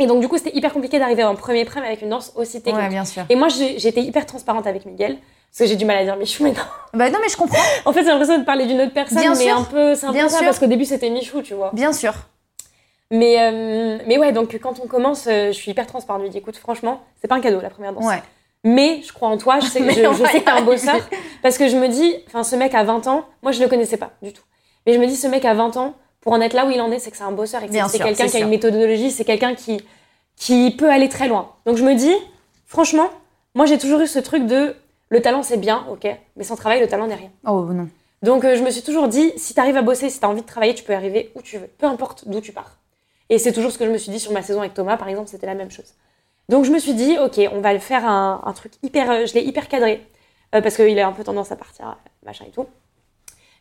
Et donc du coup, c'était hyper compliqué d'arriver en premier prime avec une danse aussi technique. Ouais, bien sûr. Et moi, j'étais hyper transparente avec Miguel, parce que j'ai du mal à dire Michou, mais non. Bah non mais je comprends. En fait, j'ai l'impression de parler d'une autre personne, Bien mais sûr. un peu, c'est un Bien peu ça, sûr. parce qu'au début, c'était Michou, tu vois. Bien sûr. Mais, euh, mais ouais, donc quand on commence, euh, je suis hyper transparente. Je lui dis, écoute, franchement, c'est pas un cadeau la première danse. Ouais. Mais je crois en toi, je sais, Mais je, je sais que t'es un bosseur. Parce que je me dis, enfin, ce mec à 20 ans, moi je le connaissais pas du tout. Mais je me dis, ce mec à 20 ans, pour en être là où il en est, c'est que c'est un bosseur et que c'est quelqu'un qui a une méthodologie, c'est quelqu'un qui, qui peut aller très loin. Donc je me dis, franchement, moi j'ai toujours eu ce truc de le talent c'est bien, ok, mais sans travail, le talent n'est rien. Oh non. Donc euh, je me suis toujours dit, si tu arrives à bosser, si tu as envie de travailler, tu peux arriver où tu veux, peu importe d'où tu pars. Et c'est toujours ce que je me suis dit sur ma saison avec Thomas, par exemple, c'était la même chose. Donc je me suis dit, ok, on va le faire un, un truc hyper, euh, je l'ai hyper cadré, euh, parce qu'il a un peu tendance à partir, machin et tout.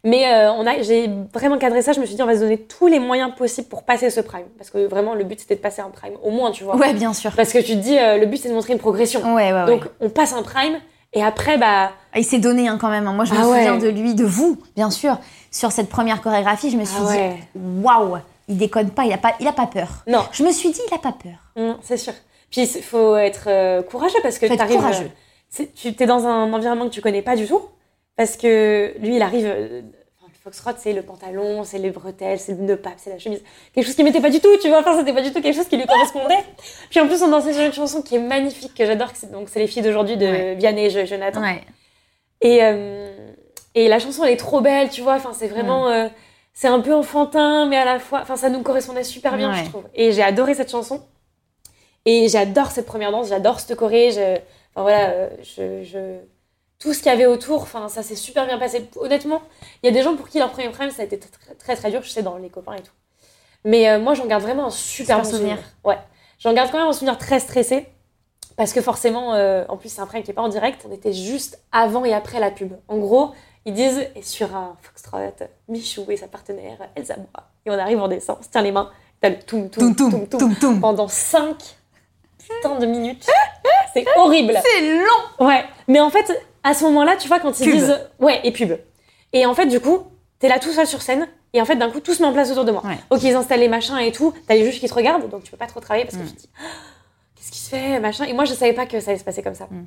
Mais euh, on a, j'ai vraiment cadré ça, je me suis dit, on va se donner tous les moyens possibles pour passer ce prime. Parce que vraiment, le but, c'était de passer un prime, au moins, tu vois. Ouais, bien sûr. Parce que tu te dis, euh, le but, c'est de montrer une progression. Ouais, ouais, ouais. Donc on passe un prime, et après, bah, Il s'est donné hein, quand même. hein. Moi, je me Ah ouais. souviens de lui, de vous, bien sûr, sur cette première chorégraphie. Je me suis Ah ouais. dit, waouh, il déconne pas, il a pas, il a pas peur. non, Je me suis dit, il a pas peur. Mm, c'est sûr. Puis il faut être euh, courageux parce que euh, c'est- tu es dans un environnement que tu connais pas du tout. Parce que lui, il arrive. euh, enfin, le foxtrot, c'est le pantalon, c'est les bretelles, c'est le nœud pape, c'est la chemise. Quelque chose qui m'était pas du tout, tu vois. Enfin, c'était pas du tout quelque chose qui lui correspondait. Puis en plus, on dansait sur une chanson qui est magnifique, que j'adore. Donc, c'est Les filles d'aujourd'hui de Ouais. Vianney et Jo- Jonathan. Ouais. Et, euh, et la chanson, elle est trop belle, tu vois. Enfin, c'est vraiment. euh, c'est un peu enfantin, mais à la fois. Enfin, ça nous correspondait super bien, je trouve. Et j'ai adoré cette chanson. Et j'adore cette première danse, j'adore cette choré. Je, enfin, voilà, euh, je, je- tout ce qu'il y avait autour, enfin, ça s'est super bien passé. Honnêtement, il y a des gens pour qui leur premier prime, ça a été très, très, très dur, je sais, dans les copains et tout. Mais euh, moi, j'en garde vraiment un super, bon souvenir. souvenir. Ouais. J'en garde quand même un souvenir très stressé. Parce que forcément, euh, en plus, c'est un prime qui n'est pas en direct. On était juste avant et après la pub. En gros, ils disent, et sur un foxtrot, Michou et sa partenaire, Elsa Bois. Et on arrive, on descend, on se tient les mains. T'as le toum toum Toum, toum toum, pendant 5 putain de minutes. C'est horrible. C'est long. Ouais. Mais en fait, à ce moment-là, tu vois, quand ils Pub. disent. Ouais, et pub. Et en fait, du coup, t'es là tout seul sur scène. Et en fait, d'un coup, tout se met en place autour de moi. Ouais. Ok, ils installent les machins et tout. T'as les juges qui te regardent, donc tu peux pas trop travailler parce que Mm. tu te dis Ah, qu'est-ce qui se fait, machin. Et moi, je savais pas que ça allait se passer comme ça. Mm.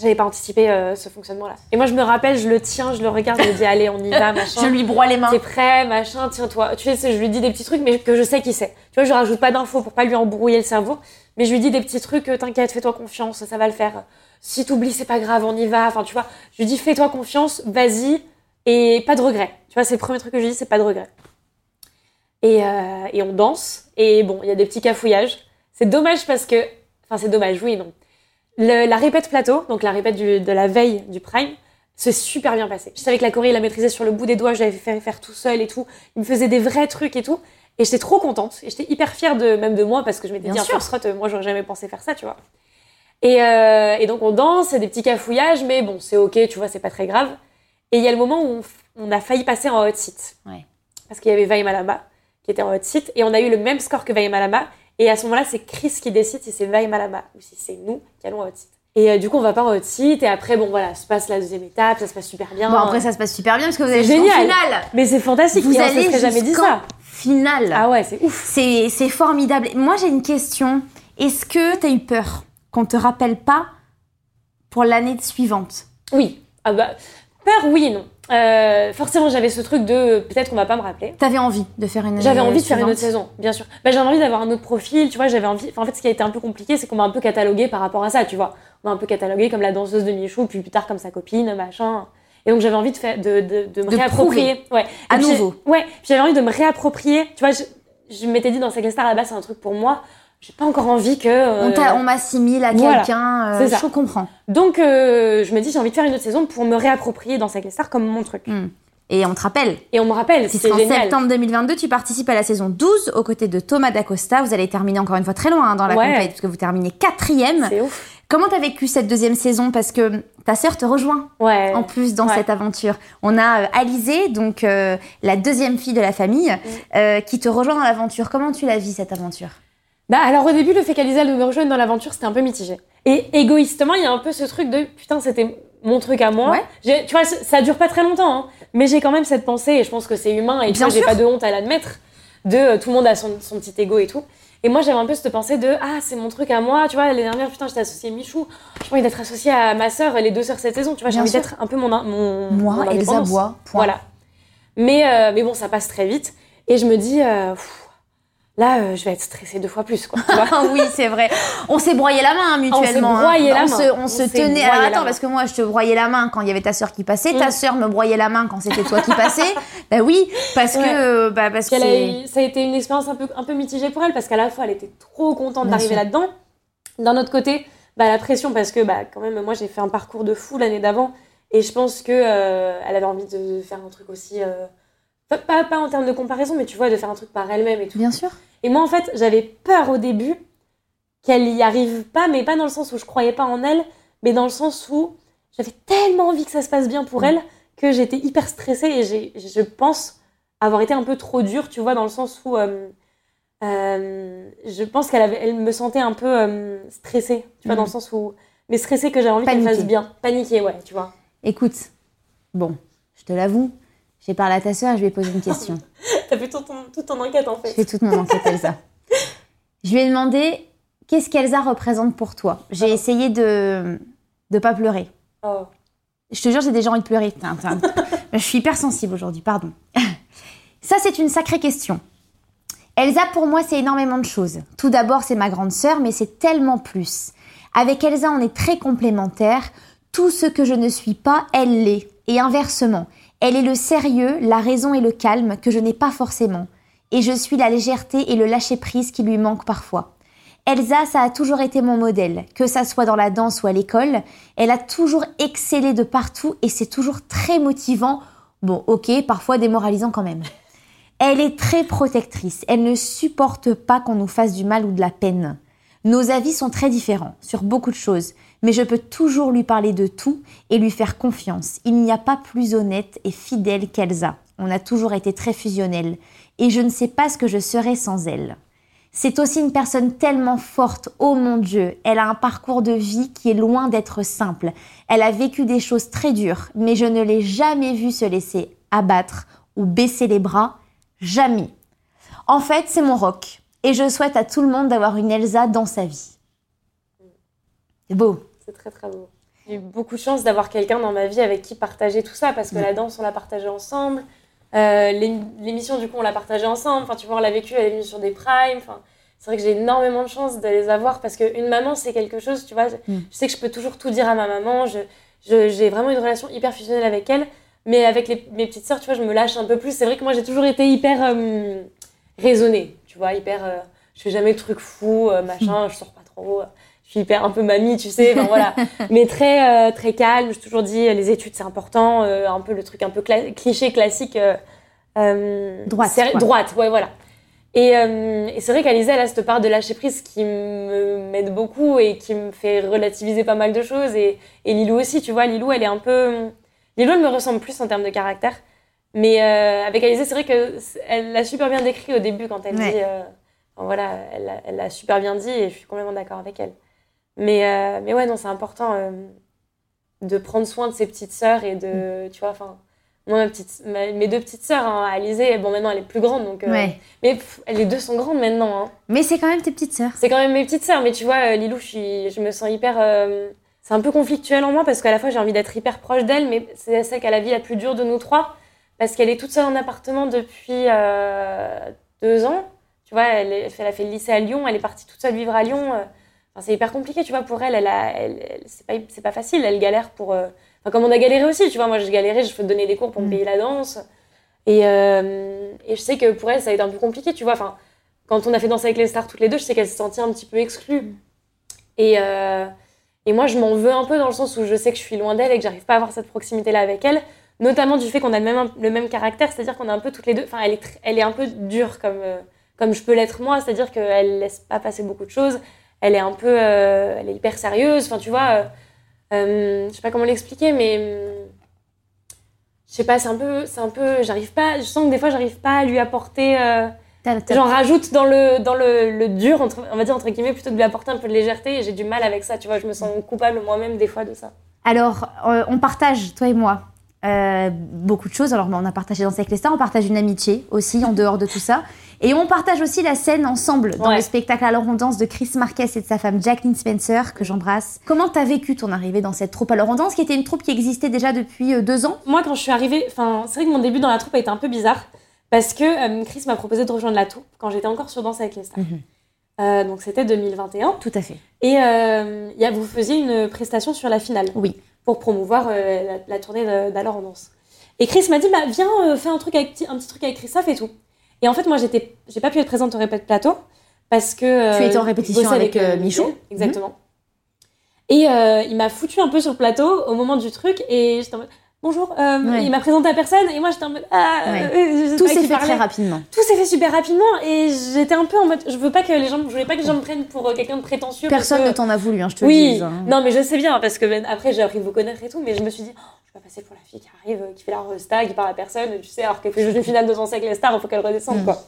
J'avais pas anticipé euh, ce fonctionnement-là. Et moi, je me rappelle, je le tiens, je le regarde, je me dis allez, on y va, machin. Je lui broie les mains. T'es prêt, machin, tiens-toi. Tu sais, je lui dis des petits trucs, mais que je sais qui c'est. Tu vois, je rajoute pas d'infos pour pas lui embrouiller le cerveau, mais je lui dis des petits trucs, euh, t'inquiète, fais-toi confiance, ça va le faire. Si t'oublies, c'est pas grave, on y va. Enfin, tu vois, je lui dis fais-toi confiance, vas-y, et pas de regret. Tu vois, c'est le premier truc que je lui dis, c'est pas de regret. Et, euh, et on danse, et bon, il y a des petits cafouillages. C'est dommage parce que. Enfin, c'est dommage, oui, non. Le- la répète plateau, donc la répète du- de la veille du prime, c'est super bien passé. Je savais que la choré, il la maîtrisait sur le bout des doigts, je l'avais fait faire tout seul et tout. Il me faisait des vrais trucs et tout. Et j'étais trop contente. Et j'étais hyper fière de, même de moi parce que je m'étais dit, un euh, moi, j'aurais jamais pensé faire ça, tu vois. Et, euh, et donc, on danse, c'est des petits cafouillages, mais bon, c'est ok, tu vois, c'est pas très grave. Et il y a le moment où on, on a failli passer en hot seat. Ouais. Parce qu'il y avait Vaï Malama qui était en hot seat. Et on a eu le même score que Vaï Malama. Et à ce moment-là, c'est Chris qui décide si c'est Vaï Malama ou si c'est nous qui allons en hot seat. Et euh, du coup, on va pas en hot seat. Et après, bon, voilà, se passe la deuxième étape, ça se passe super bien. Bon, après, ça se passe super bien parce que vous allez jusqu'en finale. Mais c'est fantastique. Vous et on se allez serait jamais dit ça. finale. Ah ouais, c'est ouf. C'est formidable. Moi, j'ai une question. Est-ce que tu as eu peur? Qu'on te rappelle pas pour l'année suivante Oui. Ah bah, peur, oui et non. Euh, forcément, j'avais ce truc de peut-être qu'on va pas me rappeler. T'avais envie de faire une J'avais envie de faire une autre saison, bien sûr. Bah, j'avais envie d'avoir un autre profil, tu vois, j'avais envie... Enfin, en fait, ce qui a été un peu compliqué, c'est qu'on m'a un peu catalogué par rapport à ça, tu vois. On m'a un peu catalogué comme la danseuse de Michou, puis plus tard comme sa copine, machin. Et donc, j'avais envie de, faire, de, de, de me De réapproprier. Ouais. À nouveau. Ouais, puis j'avais envie de me réapproprier. Tu vois, je, je m'étais dit dans Second Star, là-bas, c'est un truc pour moi. J'ai pas encore envie que... euh, On, m'assimile à voilà. quelqu'un. euh, je comprends. Donc, euh, je me dis, j'ai envie de faire une autre saison pour me réapproprier dans Second Star comme mon truc. Et on te rappelle, Et on me rappelle, c'est puisqu'en génial. septembre 2022, tu participes à la saison 12 aux côtés de Thomas Dacosta. Vous allez terminer encore une fois très loin hein, dans la Ouais. compétition, puisque vous terminez quatrième. C'est ouf. Comment t'as vécu cette deuxième saison? Parce que ta sœur te rejoint Ouais. en plus dans Ouais. cette aventure. On a euh, Alizée, donc euh, la deuxième fille de la famille, Mm. euh, qui te rejoint dans l'aventure. Comment tu la vis cette aventure? Bah alors au début, le fait qu'Alisa me rejoigne dans l'aventure, c'était un peu mitigé. Et égoïstement, il y a un peu ce truc de putain, c'était mon truc à moi. Ouais. Tu vois, ça dure pas très longtemps, hein, mais j'ai quand même cette pensée et je pense que c'est humain et j'ai pas de honte à l'admettre. De euh, tout le monde a son, son petit ego et tout. Et moi, j'avais un peu cette pensée de ah, c'est mon truc à moi. Tu vois, l'année dernière, putain, j'étais associée à Michou. J'ai envie d'être associée à ma sœur, les deux sœurs cette saison. Tu vois, j'ai envie d'être un peu mon, mon Moi, mon Elsa. Bois, point. Voilà. Mais, euh, mais bon, ça passe très vite. Et je me dis, euh, pff, là, euh, je vais être stressée deux fois plus, quoi. Oui, c'est vrai. On s'est broyé la main hein, mutuellement. On s'est broyé hein. la on main. Se, on, On se tenait. broyé Alors la attends, parce que moi, je te broyais la main quand il y avait ta sœur qui passait. Ta Mm. sœur me broyait la main quand c'était toi qui passais. bah oui, parce Ouais. que, euh, bah, parce que a eu- ça a été une expérience un peu, un peu mitigée pour elle parce qu'à la fois elle était trop contente d'arriver là-dedans. D'un autre côté, bah, la pression parce que bah, quand même moi j'ai fait un parcours de fou l'année d'avant Et je pense que euh, elle avait envie de faire un truc aussi. euh, pas, pas, pas en termes de comparaison, mais tu vois, de faire un truc par elle-même et tout. Bien sûr. Et moi, en fait, j'avais peur au début qu'elle y arrive pas, mais pas dans le sens où je croyais pas en elle, mais dans le sens où j'avais tellement envie que ça se passe bien pour elle que j'étais hyper stressée et j'ai, je pense avoir été un peu trop dure, tu vois, dans le sens où euh, euh, je pense qu'elle elle me sentait un peu euh, stressée, tu vois, dans le sens où, mais stressée que j'avais envie qu'elle fasse bien, paniquée, ouais, tu vois. Écoute, bon, je te l'avoue, j'ai parlé à ta sœur et je lui ai posé une question. T'as fait toute ton, toute ton enquête en fait. fais toute mon enquête Elsa. Je lui ai demandé qu'est-ce qu'Elsa représente pour toi? J'ai essayé de de pas pleurer. Oh. Je te jure, j'ai déjà envie de pleurer. Je suis hyper sensible aujourd'hui, pardon. Ça, c'est une sacrée question. Elsa, pour moi, c'est énormément de choses. Tout d'abord, c'est ma grande sœur, mais c'est tellement plus. Avec Elsa, on est très complémentaires. Tout ce que je ne suis pas, elle l'est. Et inversement, elle est le sérieux, la raison et le calme que je n'ai pas forcément. Et je suis la légèreté et le lâcher-prise qui lui manquent parfois. Elsa, ça a toujours été mon modèle, que ça soit dans la danse ou à l'école. Elle a toujours excellé de partout et c'est toujours très motivant. Bon, ok, parfois démoralisant quand même. Elle est très protectrice. Elle ne supporte pas qu'on nous fasse du mal ou de la peine. Nos avis sont très différents sur beaucoup de choses, mais je peux toujours lui parler de tout et lui faire confiance. Il n'y a pas plus honnête et fidèle qu'Elsa. On a toujours été très fusionnels et je ne sais pas ce que je serais sans elle. C'est aussi une personne tellement forte, oh mon Dieu, elle a un parcours de vie qui est loin d'être simple. Elle a vécu des choses très dures, mais je ne l'ai jamais vue se laisser abattre ou baisser les bras, jamais. En fait, c'est mon rock, et je souhaite à tout le monde d'avoir une Elsa dans sa vie. C'est beau. C'est très très beau. J'ai eu beaucoup de chance d'avoir quelqu'un dans ma vie avec qui partager tout ça parce que Mm. la danse on l'a partagé ensemble. Euh, l'ém- L'émission du coup on l'a partagé ensemble. Enfin tu vois on l'a vécu, elle est venue sur des primes. Enfin, c'est vrai que j'ai énormément de chance de les avoir parce qu'une maman c'est quelque chose, tu vois. Je, Mm. je sais que je peux toujours tout dire à ma maman. Je, je- j'ai vraiment une relation hyper fusionnelle avec elle. Mais avec les- mes petites sœurs, tu vois, je me lâche un peu plus. C'est vrai que moi j'ai toujours été hyper euh, raisonnée, tu vois, hyper. euh, je fais jamais de trucs fous, machin, je sors pas trop. Je suis hyper un peu mamie, tu sais, voilà. Mais très, euh, très calme. J'ai toujours dit, euh, les études, c'est important. euh, un peu le truc un peu cla- cliché, classique. euh, Droite, quoi. Droite, ouais, voilà. Et, et c'est vrai qu'Alizée, elle a cette part de lâcher prise qui m'aide beaucoup et qui me fait relativiser pas mal de choses. Et, et Lilou aussi, tu vois, Lilou, elle est un peu. Lilou, elle me ressemble plus en termes de caractère. Mais avec Alizée, c'est vrai qu'elle l'a super bien décrit au début quand elle Ouais. dit. voilà, elle l'a super bien dit et je suis complètement d'accord avec elle. Mais, euh, mais ouais, non, c'est important euh, de prendre soin de ses petites sœurs et de. Mm. Tu vois, enfin. Moi, ma petite, ma- mes deux petites sœurs, hein, Alizée, bon, maintenant elle est plus grande, donc. euh, Ouais. Mais pff, les deux sont grandes maintenant. Hein. Mais c'est quand même tes petites sœurs. C'est quand même mes petites sœurs, mais tu vois, euh, Lilou, je, suis, je me sens hyper. euh, c'est un peu conflictuel en moi parce qu'à la fois j'ai envie d'être hyper proche d'elle, mais c'est celle qui a la vie la plus dure de nous trois parce qu'elle est toute seule en appartement depuis deux ans. Tu vois, elle, est- elle a fait le lycée à Lyon, elle est partie toute seule vivre à Lyon. Enfin, c'est hyper compliqué, tu vois, pour elle. elle, a- elle, elle- c'est, pas, facile, elle galère pour. euh, Enfin, comme on a galéré aussi, tu vois, moi j'ai galéré, je peux te donner des cours pour me Mm. payer la danse. Et, euh, et je sais que pour elle, ça a été un peu compliqué, tu vois. Enfin, quand on a fait Danser avec les stars toutes les deux, je sais qu'elle se sentait un petit peu exclue. Et, euh, et moi, je m'en veux un peu dans le sens où je sais que je suis loin d'elle et que j'arrive pas à avoir cette proximité-là avec elle, notamment du fait qu'on a le même, le même caractère, c'est-à-dire qu'on est un peu toutes les deux. Enfin, elle est, elle est un peu dure comme, comme je peux l'être moi, c'est-à-dire qu'elle laisse pas passer beaucoup de choses. Elle est un peu, euh, elle est hyper sérieuse. Enfin, tu vois, euh, euh, je sais pas comment l'expliquer, mais hum, je sais pas, c'est un peu, c'est un peu, j'arrive pas. Je sens que des fois, j'arrive pas à lui apporter. euh, J'en rajoute dans le, dans le, le dur, entre, on va dire entre guillemets, plutôt que de lui apporter un peu de légèreté. Et j'ai du mal avec ça, tu vois. Je me sens coupable moi-même des fois de ça. Alors, euh, on partage, toi et moi, euh, beaucoup de choses. Alors, on a partagé Danser avec les stars, on partage une amitié aussi en dehors de tout ça. Et on partage aussi la scène ensemble dans Ouais. le spectacle Alors on danse de Chris Marquez et de sa femme Jacqueline Spencer, que j'embrasse. Comment t'as vécu ton arrivée dans cette troupe? Alors on danse, qui était une troupe qui existait déjà depuis euh, deux ans Moi, quand je suis arrivée, enfin, c'est vrai que mon début dans la troupe a été un peu bizarre. Parce que euh, Chris m'a proposé de rejoindre la troupe quand j'étais encore sur Danse avec les stars. Mhm. Euh, donc c'était 2021. Tout à fait. Et euh, il y a- vous faisiez une prestation sur la finale. Oui. Pour promouvoir euh, la, la tournée d'Alors en danse. Et Chris m'a dit, bah viens, euh, fais un, truc avec, un petit truc avec Christophe et tout. Et en fait, moi, j'étais, j'ai pas pu être présente au répète plateau parce que. Tu euh, étais en répétition avec, euh, Michou. Miguel, Exactement. Et il m'a foutu un peu sur le plateau au moment du truc et j'étais en mode bonjour. Euh, Ouais. Il m'a présenté à personne et moi j'étais en mode ah. Ouais. euh, sais Tout s'est fait parlait. très rapidement. Tout s'est fait super rapidement et j'étais un peu en mode je veux pas que les gens je voulais pas que les gens me prennent pour euh, quelqu'un de prétentieux. Personne que- ne t'en a voulu, hein, je te le Oui, dis. hein. non mais je sais bien parce que ben, après j'ai appris de vous connaître et tout mais je me suis dit oh, je vais pas passer pour la fille qui arrive euh, qui fait la resta qui parle à personne tu sais alors qu'elle fait juste une finale de danse avec les stars il faut qu'elle redescende Mm. quoi.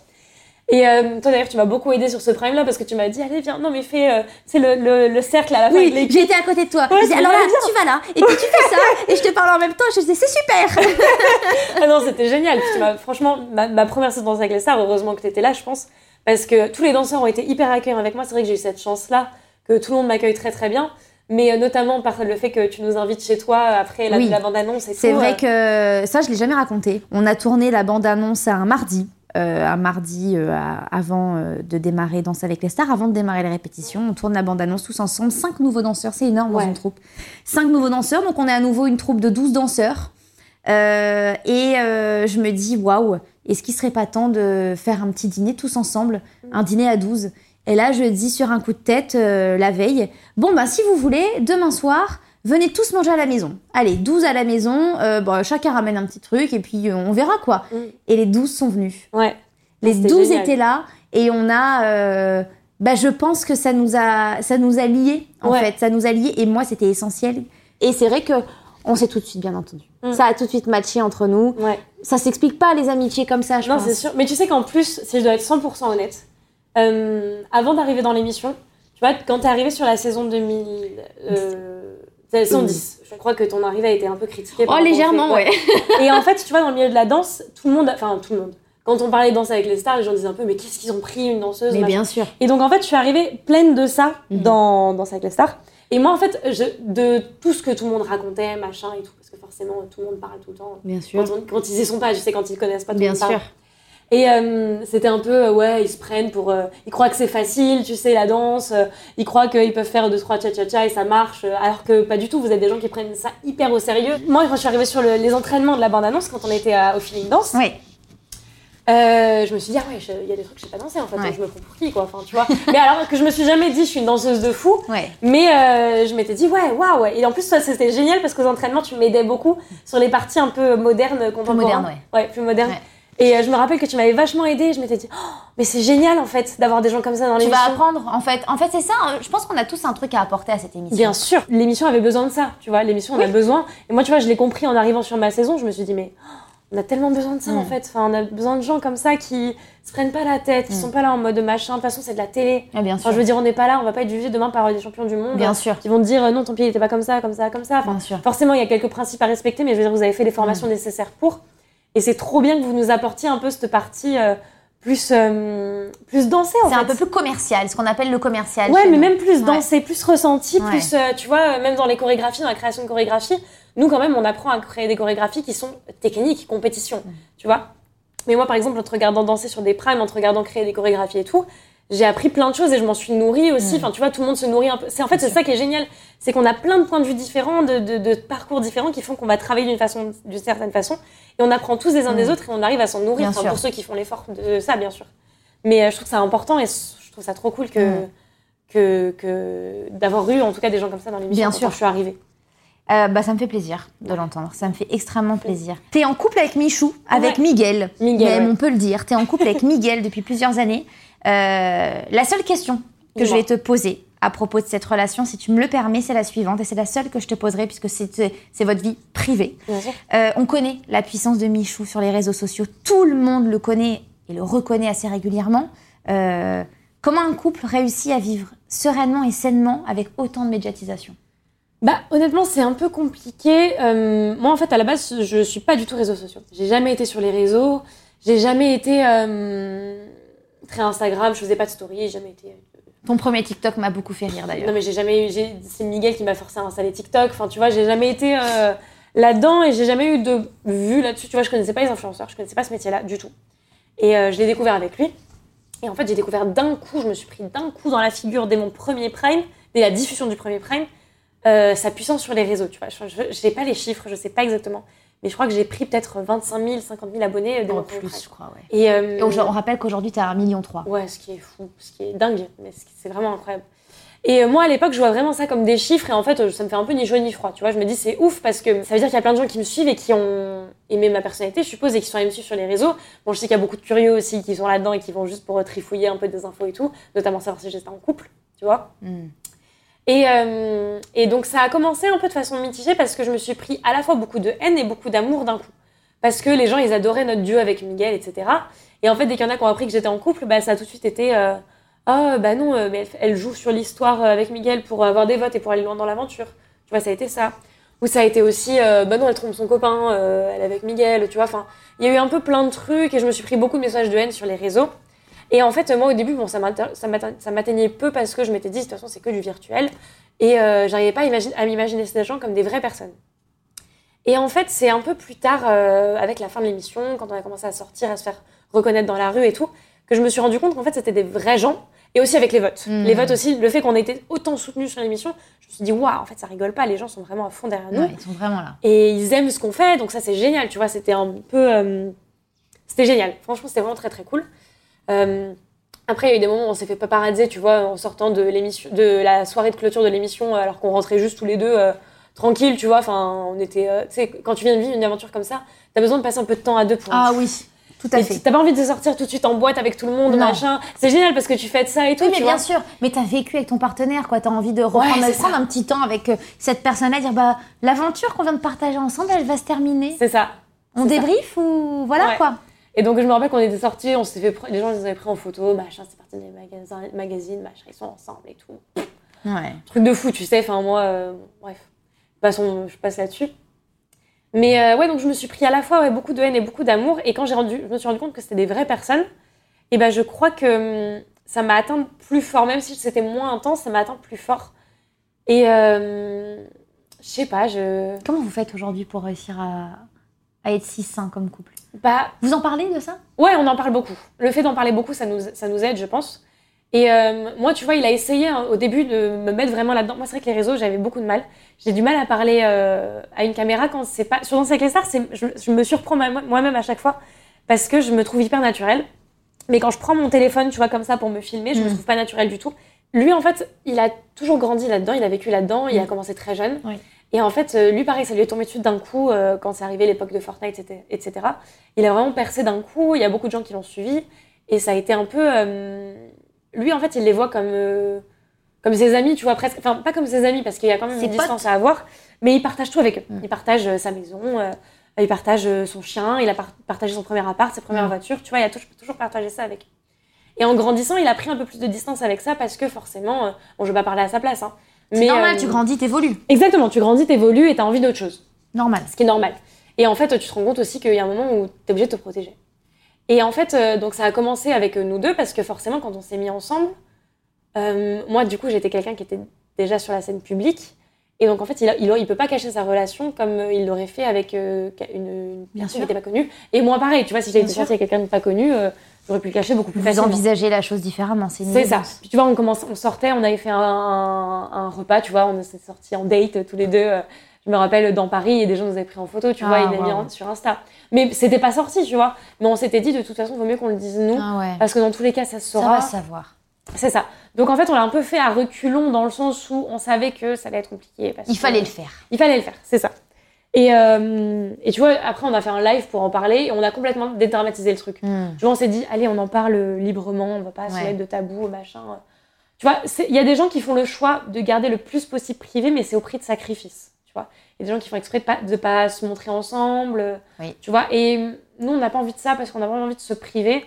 Et euh, toi d'ailleurs tu m'as beaucoup aidé sur ce prime là parce que tu m'as dit allez viens non mais fais euh, c'est le, le, le cercle à la fin Oui, j'ai été à côté de toi. Ouais, c'est alors là, bien. tu vas là, et puis tu fais ça, et je te parle en même temps, je disais, c'est super. Ah non, c'était génial. Puis franchement, ma, ma première séance avec les stars, heureusement que tu étais là, je pense. Parce que tous les danseurs ont été hyper accueillants avec moi. C'est vrai que j'ai eu cette chance-là, que tout le monde m'accueille très très bien. Mais euh, notamment par le fait que tu nous invites chez toi après la, Oui. la bande-annonce et C'est tout, vrai euh, que ça, je l'ai jamais raconté. On a tourné la bande-annonce un mardi. Euh, un mardi euh, avant euh, de démarrer Danse avec les stars, avant de démarrer les répétitions. On tourne la bande-annonce tous ensemble. Cinq nouveaux danseurs, c'est énorme dans une troupe. Cinq nouveaux danseurs, donc on est à nouveau une troupe de 12 danseurs. Euh, et euh, je me dis, waouh, est-ce qu'il serait pas temps de faire un petit dîner tous ensemble? Un dîner à 12 Et là, je dis sur un coup de tête euh, la veille, bon, bah si vous voulez, demain soir, venez tous manger à la maison. Allez, 12 à la maison, euh, bon, chacun ramène un petit truc et puis euh, on verra quoi. Mm. Et les 12 sont venus. Ouais. Les C'était 12 génial. étaient là et on a... euh, bah, je pense que ça nous a, ça nous a liés, en Ouais. fait. Ça nous a liés et moi, c'était essentiel. Et c'est vrai que on s'est tout de suite bien entendu. Mm. Ça a tout de suite matché entre nous. Ouais. Ça s'explique pas les amitiés comme ça, je Non, pense. c'est sûr. Mais tu sais qu'en plus, si je dois être 100% honnête, avant d'arriver dans l'émission, tu vois, quand t'es arrivé sur la saison 2000, euh, 110, je crois que ton arrivée a été un peu critiquée. Oh, légèrement, ouais. Et en fait, tu vois, dans le milieu de la danse, tout le monde, enfin tout le monde, quand on parlait de danse avec les stars, les gens disaient un peu, mais qu'est-ce qu'ils ont pris une danseuse Mais machin. bien sûr. Et donc en fait, je suis arrivée pleine de ça Mhm. dans Danse avec les stars. Et moi, en fait, je, de tout ce que tout le monde racontait, machin et tout, parce que forcément, tout le monde parle tout le temps. Bien sûr. Quand, on- quand ils y sont pas, je sais, quand ils connaissent pas, tout le Bien monde parle. Et euh, c'était un peu, euh, ouais, ils se prennent pour. euh, ils croient que c'est facile, tu sais, la danse. ils croient qu'ils peuvent faire deux, trois cha-cha-cha et ça marche. alors que pas du tout, vous êtes des gens qui prennent ça hyper au sérieux. Moi, quand je suis arrivée sur le- les entraînements de la bande-annonce, quand on était à- au Feeling Dance, Oui. je me suis dit, ah ouais, il y a des trucs que je sais pas danser en fait, Ouais. je me prends pour qui, quoi. Enfin, tu vois. mais alors que je me suis jamais dit, je suis une danseuse de fou. Ouais. Mais je m'étais dit, ouais, waouh. Et en plus, ça, c'était génial parce qu'aux entraînements, tu m'aidais beaucoup sur les parties un peu modernes, contemporaines. moderne, ouais. plus modernes. Ouais. Et euh, je me rappelle que tu m'avais vachement aidée. Je m'étais dit, oh, mais c'est génial en fait d'avoir des gens comme ça dans Tu l'émission. vas apprendre, en fait. En fait, c'est ça. hein. Je pense qu'on a tous un truc à apporter à cette émission. Bien sûr, l'émission avait besoin de ça, tu vois. L'émission, on a besoin. Et moi, tu vois, je l'ai compris en arrivant sur ma saison. Je me suis dit, mais oh, on a tellement besoin de ça en Mm. fait. Enfin, on a besoin de gens comme ça qui se prennent pas la tête, qui Mm. sont pas là en mode machin. De toute façon, c'est de la télé. Ah, bien sûr. Enfin, je veux dire, on n'est pas là, on va pas être jugé demain par des champions du monde. Bien sûr. Qui vont te dire, euh, non, ton pied il était pas comme ça, comme ça, comme ça. Enfin, Bien sûr. forcément, il y a quelques principes à respecter, mais je veux dire, vous avez fait les formations nécessaires pour. Et c'est trop bien que vous nous apportiez un peu cette partie euh, plus, euh, plus dansée en C'est fait. un peu plus commercial, ce qu'on appelle le commercial. Ouais, mais nous. même plus Ouais. dansé, plus ressenti, Ouais. plus, euh, tu vois, même dans les chorégraphies, dans la création de chorégraphies, nous, quand même, on apprend à créer des chorégraphies qui sont techniques, compétition, Mm. tu vois. Mais moi, par exemple, en te regardant danser sur des primes, en te regardant créer des chorégraphies et tout, j'ai appris plein de choses et je m'en suis nourrie aussi. Mm. Enfin, tu vois, tout le monde se nourrit un peu. C'est en fait, c'est ça qui est génial. C'est qu'on a plein de points de vue différents, de, de- de parcours différents qui font qu'on va travailler d'une façon, d'une certaine façon. Et on apprend tous les uns des Mm. autres et on arrive à s'en nourrir. Enfin, pour ceux qui font l'effort de ça, bien sûr. Mais euh, je trouve que c'est important et je trouve ça trop cool que, Mm. que, que d'avoir eu en tout cas des gens comme ça dans l'émission Bien quand sûr. je suis arrivée. Euh, bah, ça me fait plaisir de l'entendre. Ça me fait extrêmement plaisir. T'es en couple avec Michou, avec Ouais. Miguel. Miguel, Même, ouais. on peut le dire. T'es en couple avec Miguel depuis plusieurs années. Euh, la seule question que je vais te poser à propos de cette relation, si tu me le permets, c'est la suivante. Et c'est la seule que je te poserai puisque c'est votre vie privée. Euh, on connaît la puissance de Michou sur les réseaux sociaux. Tout le monde le connaît et le reconnaît assez régulièrement. Euh, comment un couple réussit à vivre sereinement et sainement avec autant de médiatisation? Bah, honnêtement, c'est un peu compliqué. Euh, moi, en fait, à la base, je suis pas du tout réseaux sociaux. J'ai jamais été sur les réseaux. J'ai jamais été euh, très Instagram. Je faisais pas de story. J'ai jamais été. Ton premier TikTok m'a beaucoup fait rire d'ailleurs. Non, mais j'ai jamais eu. C'est Miguel qui m'a forcé à installer TikTok. Enfin, tu vois, j'ai jamais été euh, là-dedans et j'ai jamais eu de vue là-dessus. Tu vois, je connaissais pas les influenceurs. Je connaissais pas ce métier-là du tout. Et euh, je l'ai découvert avec lui. Et en fait, j'ai découvert d'un coup, je me suis pris d'un coup dans la figure dès mon premier prime, dès la diffusion du premier prime, euh, sa puissance sur les réseaux. Tu vois, je n'ai pas les chiffres, je sais pas exactement, mais je crois que j'ai pris peut-être 25 000, 50 000 abonnés euh, dès mon En plus, je crois, ouais. Et, euh, Et on rappelle qu'aujourd'hui, tu as 1,3 million. Ouais, ce qui est fou, ce qui est dingue, mais c'est vraiment incroyable. Et euh, moi, à l'époque, je vois vraiment ça comme des chiffres et en fait, euh, ça me fait un peu ni chaud ni froid. Tu vois, je me dis c'est ouf parce que ça veut dire qu'il y a plein de gens qui me suivent et qui ont aimé ma personnalité, je suppose, et qui sont allés me suivre sur les réseaux. Bon, je sais qu'il y a beaucoup de curieux aussi qui sont là-dedans et qui vont juste pour trifouiller un peu des infos et tout, notamment savoir si j'étais en couple, tu vois. Hmm. Et, euh, et donc ça a commencé un peu de façon mitigée parce que je me suis pris à la fois beaucoup de haine et beaucoup d'amour d'un coup. Parce que les gens, ils adoraient notre duo avec Miguel, etc. Et en fait, dès qu'il y en a qui ont appris que j'étais en couple, bah, ça a tout de suite été euh, Ah, bah non, euh, mais elle, joue sur l'histoire euh, avec Miguel pour avoir des votes et pour aller loin dans l'aventure. Tu vois, ça a été ça. Ou ça a été aussi Bah non, elle trompe son copain, elle est avec Miguel, tu vois. Enfin, il y a eu un peu plein de trucs et je me suis pris beaucoup de messages de haine sur les réseaux. Et en fait, moi, au début, bon, ça m'atte- ça m'atte- ça m'atteignait peu parce que je m'étais dit, de toute façon, c'est que du virtuel. Et euh, j'arrivais pas à, imaginer- à m'imaginer ces gens comme des vraies personnes. Et en fait, c'est un peu plus tard, euh, avec la fin de l'émission, quand on a commencé à sortir, à se faire reconnaître dans la rue et tout, que je me suis rendu compte qu'en fait, c'était des vrais gens. Et aussi avec les votes. Mhm. Les votes aussi, le fait qu'on ait été autant soutenus sur l'émission, je me suis dit, waouh, en fait, ça rigole pas, les gens sont vraiment à fond derrière nous. Ouais, ils sont vraiment là. Et ils aiment ce qu'on fait, donc ça c'est génial, tu vois, c'était un peu... euh, C'était génial, franchement c'était vraiment très très cool. Euh, Après il y a eu des moments où on s'est fait paparazzer, tu vois, en sortant de, l'émission, de la soirée de clôture de l'émission, alors qu'on rentrait juste tous les deux euh, tranquilles, tu vois, enfin on était... euh, tu sais, quand tu viens de vivre une aventure comme ça, t'as besoin de passer un peu de temps à deux pour... Ah oui, tout à Et fait. T'as pas envie de sortir tout de suite en boîte avec tout le monde, Non. machin. C'est génial parce que tu fais de ça et tout, Oui, mais tu bien vois. sûr. Mais t'as vécu avec ton partenaire, quoi. T'as envie de reprendre, Ouais, prendre un petit temps avec euh, cette personne-là, dire bah l'aventure qu'on vient de partager ensemble, elle va se terminer. C'est ça. On ça. débrief ou voilà Ouais. quoi. Et donc je me rappelle qu'on était sortis, on s'était fait, les gens les avaient pris en photo, machin, c'est parti des magasins, magazines, machin, ils sont ensemble et tout. Ouais. Truc de fou, tu sais, enfin moi, euh, bref, passons, je passe là-dessus. Mais euh, ouais, donc je me suis pris à la fois ouais, beaucoup de haine et beaucoup d'amour, et quand j'ai rendu, je me suis rendu compte que c'était des vraies personnes, et ben je crois que hum, ça m'a atteint plus fort, même si c'était moins intense, ça m'a atteint plus fort. Et euh, je sais pas, je. Comment vous faites aujourd'hui pour réussir à, à être si sain comme couple? Bah, Vous en parlez de ça? Ouais, on en parle beaucoup. Le fait d'en parler beaucoup, ça nous, ça nous aide, je pense. Et euh, moi, tu vois, il a essayé hein, au début de me mettre vraiment là-dedans. Moi, c'est vrai que les réseaux, j'avais beaucoup de mal. J'ai du mal à parler euh, à une caméra quand c'est pas. Sur Danse avec les stars, je, je me surprends moi-même à chaque fois parce que je me trouve hyper naturelle. Mais quand je prends mon téléphone, tu vois, comme ça pour me filmer, je me Mm. trouve pas naturelle du tout. Lui, en fait, il a toujours grandi là-dedans, il a vécu là-dedans, il a Mm. commencé très jeune. Oui. Et en fait, euh, lui, pareil, ça lui est tombé dessus d'un coup euh, quand c'est arrivé l'époque de Fortnite, etc.. Il a vraiment percé d'un coup, il y a beaucoup de gens qui l'ont suivi. Et ça a été un peu. euh, Lui, en fait, il les voit comme, euh, comme ses amis, tu vois, presque. Enfin, pas comme ses amis, parce qu'il y a quand même une distance à avoir. Mais il partage tout avec eux. Mm. Il partage sa maison, il partage son chien, il a par- partagé son premier appart, ses premières Mm. voitures. Tu vois, il a toujours, partagé ça avec eux. Et en grandissant, il a pris un peu plus de distance avec ça parce que forcément, bon, je vais pas parler à sa place, hein. C'est normal, euh, tu grandis, t'évolues. Exactement, tu grandis, t'évolues et t'as envie d'autre chose Normal. ce qui est normal. Et en fait, tu te rends compte aussi qu'il y a un moment où tu es obligé de te protéger. Et en fait, euh, donc ça a commencé avec euh, nous deux parce que forcément, quand on s'est mis ensemble, euh, moi, du coup, j'étais quelqu'un qui était déjà sur la scène publique. Et donc, en fait, il, il peut pas cacher sa relation comme euh, il l'aurait fait avec euh, une, personne qui n'était pas connue. Et moi, pareil, tu vois, si j'avais été sortie avec quelqu'un de pas connu, euh, j'aurais pu le cacher beaucoup plus Vous facilement. envisagez la chose différemment, c'est une C'est ça. Puis tu vois, on, commence, on sortait, on avait fait un, un- un repas, tu vois, on s'est sortis en date tous les deux. euh, Je me rappelle dans Paris, et des gens nous avaient pris en photo, tu Ah, vois, il l'a mis wow. en- sur Insta. Mais c'était pas sorti, tu vois. Mais on s'était dit, de toute façon, il vaut mieux qu'on le dise nous, Ah ouais. parce que dans tous les cas, ça se Ça saura. va savoir. C'est ça. Donc en fait, on l'a un peu fait à reculons dans le sens où on savait que ça allait être compliqué. parce Il que- fallait le faire. Il fallait le faire, c'est ça. Et, euh, et tu vois, après, on a fait un live pour en parler et on a complètement dédramatisé le truc. Hmm. Tu vois, on s'est dit, allez, on en parle librement, on va pas se mettre de tabou, machin. Tu vois, il y a des gens qui font le choix de garder le plus possible privé, mais c'est au prix de sacrifices. Tu vois, il y a des gens qui font exprès de pas, de pas se montrer ensemble. Oui. Tu vois, et nous, on n'a pas envie de ça parce qu'on a vraiment envie de se priver.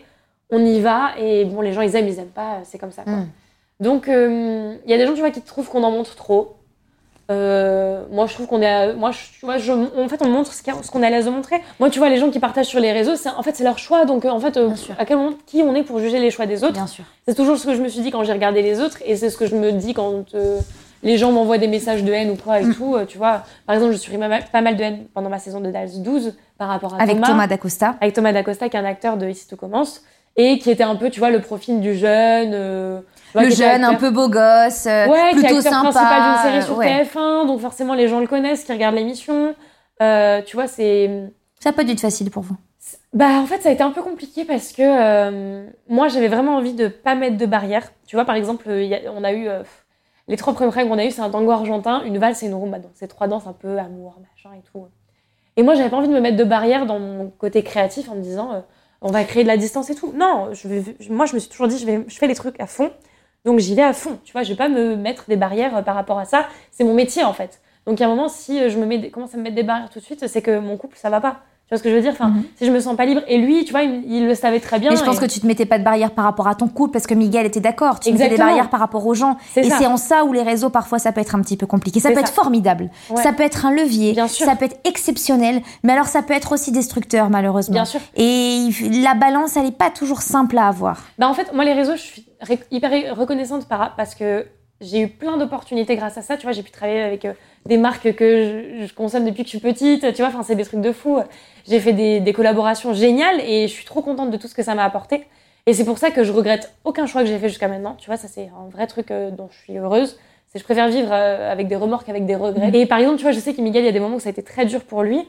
On y va et bon, les gens, ils aiment, ils aiment pas, c'est comme ça. Quoi. Hmm. Donc, euh, il y a des gens, tu vois, qui trouvent qu'on en montre trop. Euh, moi, je trouve qu'on est. Moi, je, tu vois, je- en fait, on montre ce qu'on est à l'aise de montrer. Moi, tu vois, les gens qui partagent sur les réseaux, c'est, en fait, c'est leur choix. Donc, euh, en fait, euh, à quel moment, qui on est pour juger les choix des autres? Bien sûr. C'est toujours ce que je me suis dit quand j'ai regardé les autres, et c'est ce que je me dis quand les gens m'envoient des messages de haine ou quoi et Mm. tout. tu vois, par exemple, je suis pas mal, pas mal de haine pendant ma saison de Dallas 12 par rapport à Avec Thomas Dacosta. avec Thomas Dacosta, qui est un acteur de Ici tout commence, et qui était un peu, tu vois, le profil du jeune. euh, Le jeune, un peu beau gosse, euh, Ouais, qui est plutôt sympa. principal d'une série sur ouais. TF1, donc forcément les gens le connaissent, qui regardent l'émission. Euh, tu vois, c'est. Ça peut être facile pour vous. Bah, en fait, ça a été un peu compliqué parce que moi, j'avais vraiment envie de pas mettre de barrière. Tu vois, par exemple, il y a- on a eu. les trois premières règles qu'on a eues, c'est un tango argentin, une valse et une rumba. Donc, c'est trois danses un peu amour, machin et tout. Et moi, j'avais pas envie de me mettre de barrière dans mon côté créatif en me disant, on va créer de la distance et tout. Non, je vais, moi, je me suis toujours dit, je, vais, fais les trucs à fond. Donc, j'y vais à fond. Tu vois, je vais pas me mettre des barrières euh, par rapport à ça. C'est mon métier, en fait. Donc, il y a un moment, si euh, je me mets commence à me mettre des barrières tout de suite, c'est que mon couple, ça va pas. Tu vois ce que je veux dire? Enfin, Mhm. Si je me sens pas libre. Et lui, tu vois, il, il le savait très bien. Mais je pense et- que tu te mettais pas de barrière par rapport à ton couple parce que Miguel était d'accord. Tu mettais des barrières par rapport aux gens. Et c'est en ça où les réseaux, parfois, ça peut être un petit peu compliqué. Ça peut ça. être formidable. Ouais. Ça peut être un levier. Bien sûr. Ça peut être exceptionnel. Mais alors, ça peut être aussi destructeur, malheureusement. Bien sûr. Et la balance, elle est pas toujours simple à avoir. Bah en fait, moi, les réseaux, je suis hyper reconnaissante par, parce que j'ai eu plein d'opportunités grâce à ça. Tu vois, j'ai pu travailler avec euh, des marques que je, je consomme depuis que je suis petite. Tu vois, enfin, c'est des trucs de fou. J'ai fait des, des collaborations géniales et je suis trop contente de tout ce que ça m'a apporté. Et c'est pour ça que je regrette aucun choix que j'ai fait jusqu'à maintenant. Tu vois, ça, c'est un vrai truc euh, dont je suis heureuse. C'est je préfère vivre euh, avec des remords qu'avec des regrets. Et par exemple, tu vois, je sais que Miguel, il y a des moments où ça a été très dur pour lui.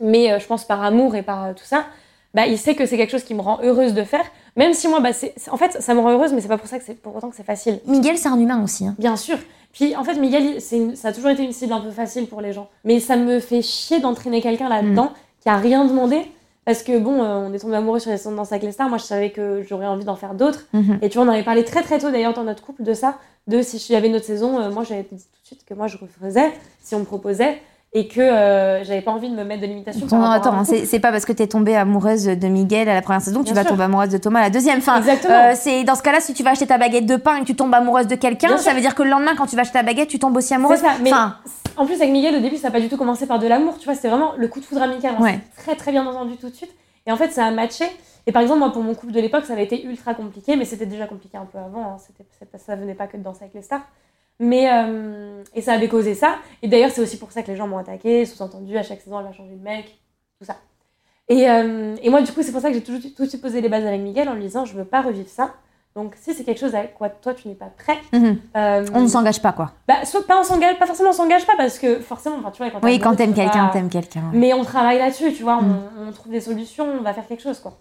Mais euh, je pense par amour et par tout ça, bah, il sait que c'est quelque chose qui me rend heureuse de faire. Même si moi, bah, c'est, en fait, ça me rend heureuse, mais c'est pas pour ça que c'est pour autant que c'est facile. Miguel, c'est un humain aussi. hein. Bien sûr. Puis en fait, Miguel, il- c'est une- ça a toujours été une cible un peu facile pour les gens. Mais ça me fait chier d'entraîner quelqu'un là-dedans qui a rien demandé. Parce que bon, euh, on est tombé amoureux sur les sons dans les stars. Moi, je savais que j'aurais envie d'en faire d'autres. Mhm. Et tu vois, on en avait parlé très très tôt d'ailleurs dans notre couple de ça. De si avait une autre saison, euh, moi j'avais dit tout de suite que moi je refaisais si on me proposait. Et que euh, j'avais pas envie de me mettre de limitation. par Non, à attends, hein, c'est pas parce que t'es tombée amoureuse de Miguel à la première saison que tu vas sûr. tomber amoureuse de Thomas à la deuxième. Enfin, Exactement. euh, c'est dans ce cas-là, si tu vas acheter ta baguette de pain et que tu tombes amoureuse de quelqu'un, ça sûr. veut dire que le lendemain, quand tu vas acheter ta baguette, tu tombes aussi amoureuse. Ça, mais Enfin, en plus avec Miguel au début ça n'a pas du tout commencé par de l'amour, tu vois, c'était vraiment le coup de foudre amical, on Ouais. très très bien entendu tout de suite. Et en fait ça a matché. Et par exemple moi pour mon couple de l'époque ça avait été ultra compliqué, mais c'était déjà compliqué un peu avant, hein. ça venait pas que de danser avec les stars. Mais euh, et ça avait causé ça. Et d'ailleurs c'est aussi pour ça que les gens m'ont attaqué, sous-entendu à chaque saison elle va changer de mec, tout ça. Et, euh, et moi du coup c'est pour ça que j'ai tout, tout de suite posé les bases avec Miguel en lui disant je veux pas revivre ça. Donc si c'est quelque chose avec quoi toi tu n'es pas prêt, mhm. euh, on ne s'engage pas, quoi. bah, soit pas on s'engage, pas forcément on s'engage pas parce que forcément, enfin, tu vois, quand Oui, quand t'aimes quelqu'un, pas- t'aimes quelqu'un. ouais. Mais on travaille là-dessus, tu vois, Mm. on, on trouve des solutions, on va faire quelque chose, quoi.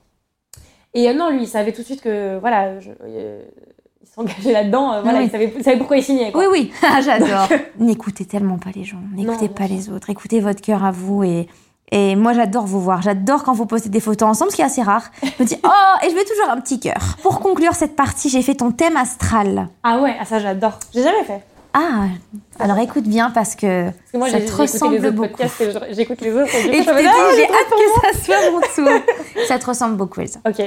Et euh, non, lui, il savait tout de suite que, voilà, je- s'engageait là-dedans, euh, voilà, Oui. il, savait, il savait pourquoi il signait, quoi. Oui, oui, Ah, j'adore. N'écoutez tellement pas les gens, n'écoutez pas les autres, écoutez votre cœur à vous et. Et moi, j'adore vous voir. J'adore quand vous postez des photos ensemble, ce qui est assez rare. Je me dis, oh, et je mets toujours un petit cœur. Pour conclure cette partie, j'ai fait ton thème astral. Ah ouais, ah, ça j'adore. J'ai jamais fait. Ah, alors écoute bien parce que, Parce que moi, ça te ressemble les beaucoup. j'écoute les autres. Et je me ah, j'ai hâte que ça soit mon tour. ça te ressemble beaucoup, Elsa. Ok.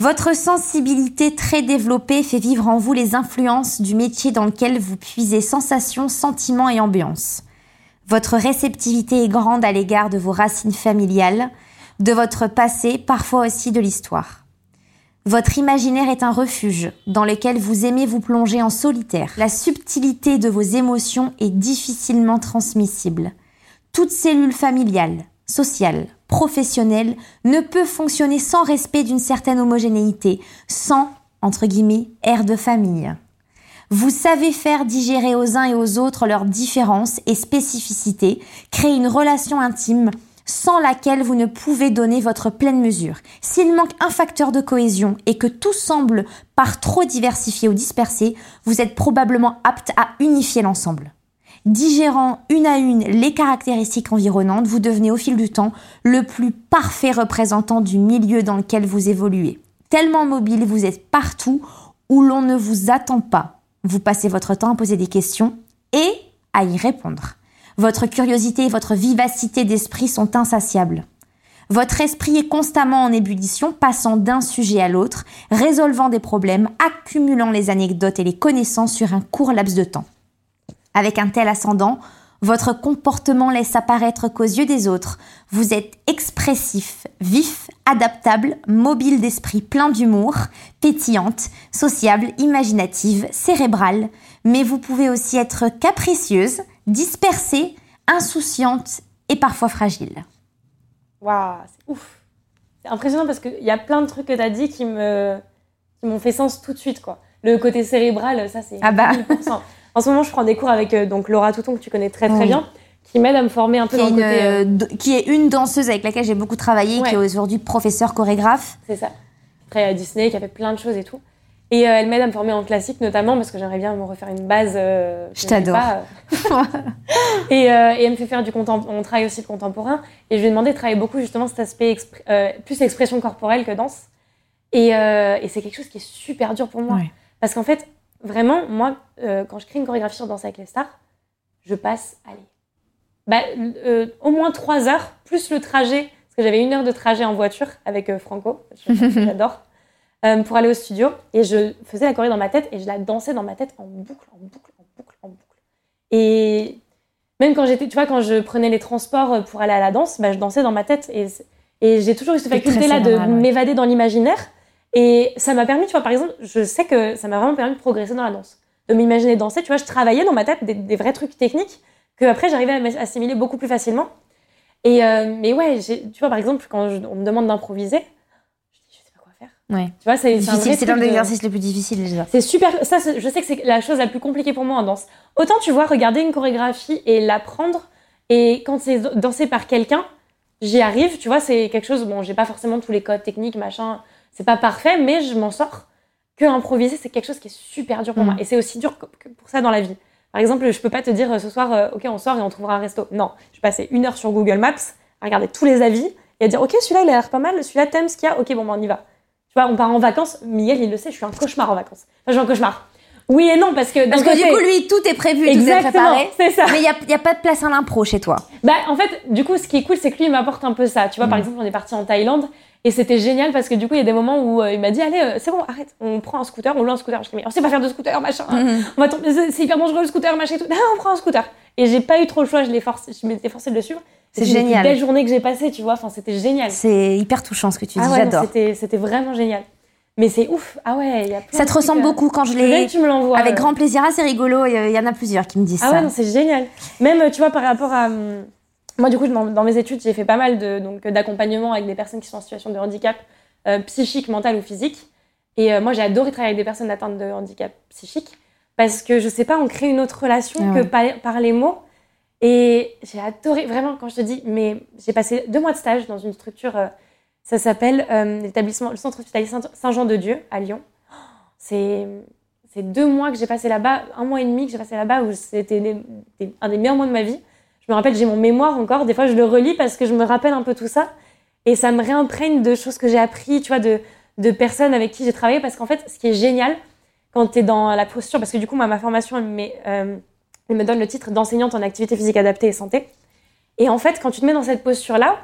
Votre sensibilité très développée fait vivre en vous les influences du métier dans lequel vous puisez sensations, sentiments et ambiance. Votre réceptivité est grande à l'égard de vos racines familiales, de votre passé, parfois aussi de l'histoire. Votre imaginaire est un refuge dans lequel vous aimez vous plonger en solitaire. La subtilité de vos émotions est difficilement transmissible. Toute cellule familiale, sociale, professionnelle ne peut fonctionner sans respect d'une certaine homogénéité, sans, entre guillemets, air de famille. Vous savez faire digérer aux uns et aux autres leurs différences et spécificités, créer une relation intime sans laquelle vous ne pouvez donner votre pleine mesure. S'il manque un facteur de cohésion et que tout semble par trop diversifié ou dispersé, vous êtes probablement apte à unifier l'ensemble. Digérant une à une les caractéristiques environnantes, vous devenez au fil du temps le plus parfait représentant du milieu dans lequel vous évoluez. Tellement mobile, vous êtes partout où l'on ne vous attend pas. Vous passez votre temps à poser des questions et à y répondre. Votre curiosité et votre vivacité d'esprit sont insatiables. Votre esprit est constamment en ébullition, passant d'un sujet à l'autre, résolvant des problèmes, accumulant les anecdotes et les connaissances sur un court laps de temps. Avec un tel ascendant, votre comportement laisse apparaître qu'aux yeux des autres, vous êtes expressif, vif, adaptable, mobile d'esprit, plein d'humour, pétillante, sociable, imaginative, cérébrale, mais vous pouvez aussi être capricieuse, dispersée, insouciante et parfois fragile. Waouh, c'est ouf. C'est impressionnant parce qu'il y a plein de trucs que tu as dit qui me qui m'ont fait sens tout de suite quoi. Le côté cérébral, ça c'est Ah bah. 1000%. En ce moment, je prends des cours avec euh, donc Laura Touton que tu connais très très Oui. bien, qui m'aide à me former un peu Qui dans le côté. euh, euh, qui est une danseuse avec laquelle j'ai beaucoup travaillé, Ouais. qui est aujourd'hui professeur chorégraphe. C'est ça. Après à Disney, qui a fait plein de choses et tout. Et euh, elle m'aide à me former en classique notamment parce que j'aimerais bien me refaire une base. euh, Je t'adore. et, et elle me fait faire du contemporain. On travaille aussi le contemporain. Et je lui ai demandé de travailler beaucoup justement cet aspect expr- plus expression corporelle que danse. Et, et c'est quelque chose qui est super dur pour moi. Ouais. Parce qu'en fait, vraiment, moi, euh, quand je crée une chorégraphie sur Danse avec les stars, je passe, allez, bah, euh, au moins trois heures, plus le trajet, parce que j'avais une heure de trajet en voiture avec euh, Franco, j'adore, pour aller au studio. Et je faisais la choré dans ma tête et je la dansais dans ma tête en boucle, en boucle, en boucle, en boucle. Et même quand j'étais, tu vois, quand je prenais les transports pour aller à la danse, bah, je dansais dans ma tête. Et, j'ai toujours eu cette faculté-là de ouais. m'évader dans l'imaginaire. Et ça m'a permis, tu vois, par exemple, je sais que ça m'a vraiment permis de progresser dans la danse. De m'imaginer danser, tu vois, je travaillais dans ma tête des, des vrais trucs techniques que après j'arrivais à m'assimiler beaucoup plus facilement. Et euh, mais ouais, tu vois, par exemple, quand je- on me demande d'improviser, je dis, je sais pas quoi faire. Ouais. Tu vois, c'est Difficile, c'est l'un des de- exercices les plus difficiles déjà. c'est super. Ça, je sais que c'est la chose la plus compliquée pour moi en danse. Autant tu vois, regarder une chorégraphie et l'apprendre, et quand c'est dansé par quelqu'un, j'y arrive. Tu vois, c'est quelque chose. Bon, j'ai pas forcément tous les codes techniques, machin. C'est pas parfait, mais je m'en sors. Que improviser, c'est quelque chose qui est super dur pour Mm. moi. Et c'est aussi dur que pour ça dans la vie. Par exemple, je peux pas te dire euh, ce soir, euh, ok, on sort et on trouvera un resto. Non, je passais une heure sur Google Maps à regarder tous les avis et à dire, ok, celui-là il a l'air pas mal, celui-là t'aimes ce qu'il y a, ok, bon, ben on y va. Tu vois, on part en vacances. Miguel, il le sait, je suis un cauchemar en vacances. Enfin, je suis un cauchemar. Oui et non, parce que. Parce que du coup, lui, tout est prévu, tout est Exactement, préparé. c'est ça. Mais il n'y a, y a pas de place à l'impro chez toi. Bah, en fait, du coup, ce qui est cool, c'est que lui, il m'apporte un peu ça. Tu vois, par Mm. exemple, on est parti en Thaïlande et c'était génial parce que du coup, il y a des moments où euh, il m'a dit Allez, euh, c'est bon, arrête, on prend un scooter, on loue un scooter. Je dis Mais on sait pas faire de scooter, machin. Mhm. On va tomber- c'est hyper dangereux le scooter, machin et tout. Non, on prend un scooter. Et j'ai pas eu trop le choix, je, l'ai forcé, je m'étais forcée de le suivre. C'est C'était une génial. belle journée que j'ai passée, tu vois. Enfin, c'était génial. C'est hyper touchant ce que tu dis, ah ouais, non, j'adore. c'était vraiment génial. Mais c'est ouf. Ah ouais, il y a plein Ça te ressemble euh, beaucoup quand je l'ai. tu me l'envoies. Avec euh. grand plaisir, ah, c'est rigolo, il y en a plusieurs qui me disent Ah ça. ouais, non, c'est génial. Même, tu vois, par rapport à. hum, Moi, du coup, dans, dans mes études, j'ai fait pas mal de, d'accompagnement avec des personnes qui sont en situation de handicap euh, psychique, mental ou physique. Et euh, moi, j'ai adoré travailler avec des personnes atteintes de handicap psychique parce que, je sais pas, on crée une autre relation Ah que par, par les mots. Et j'ai adoré, vraiment, quand je te dis, mais j'ai passé deux mois de stage dans une structure, euh, ça s'appelle l'établissement, le centre hospitalier Saint- Saint-Jean-de-Dieu à Lyon. C'est c'est deux mois que j'ai passé là-bas, un mois et demi que j'ai passé là-bas, où c'était un des meilleurs mois de ma vie. Je me rappelle, j'ai mon mémoire encore, des fois je le relis parce que je me rappelle un peu tout ça. Et ça me réimprègne de choses que j'ai appris, tu vois, de, personnes avec qui j'ai travaillé. Parce qu'en fait, ce qui est génial, quand tu es dans la posture, parce que du coup, ma formation, euh, elle me donne le titre d'enseignante en activité physique adaptée et santé. Et en fait, quand tu te mets dans cette posture-là,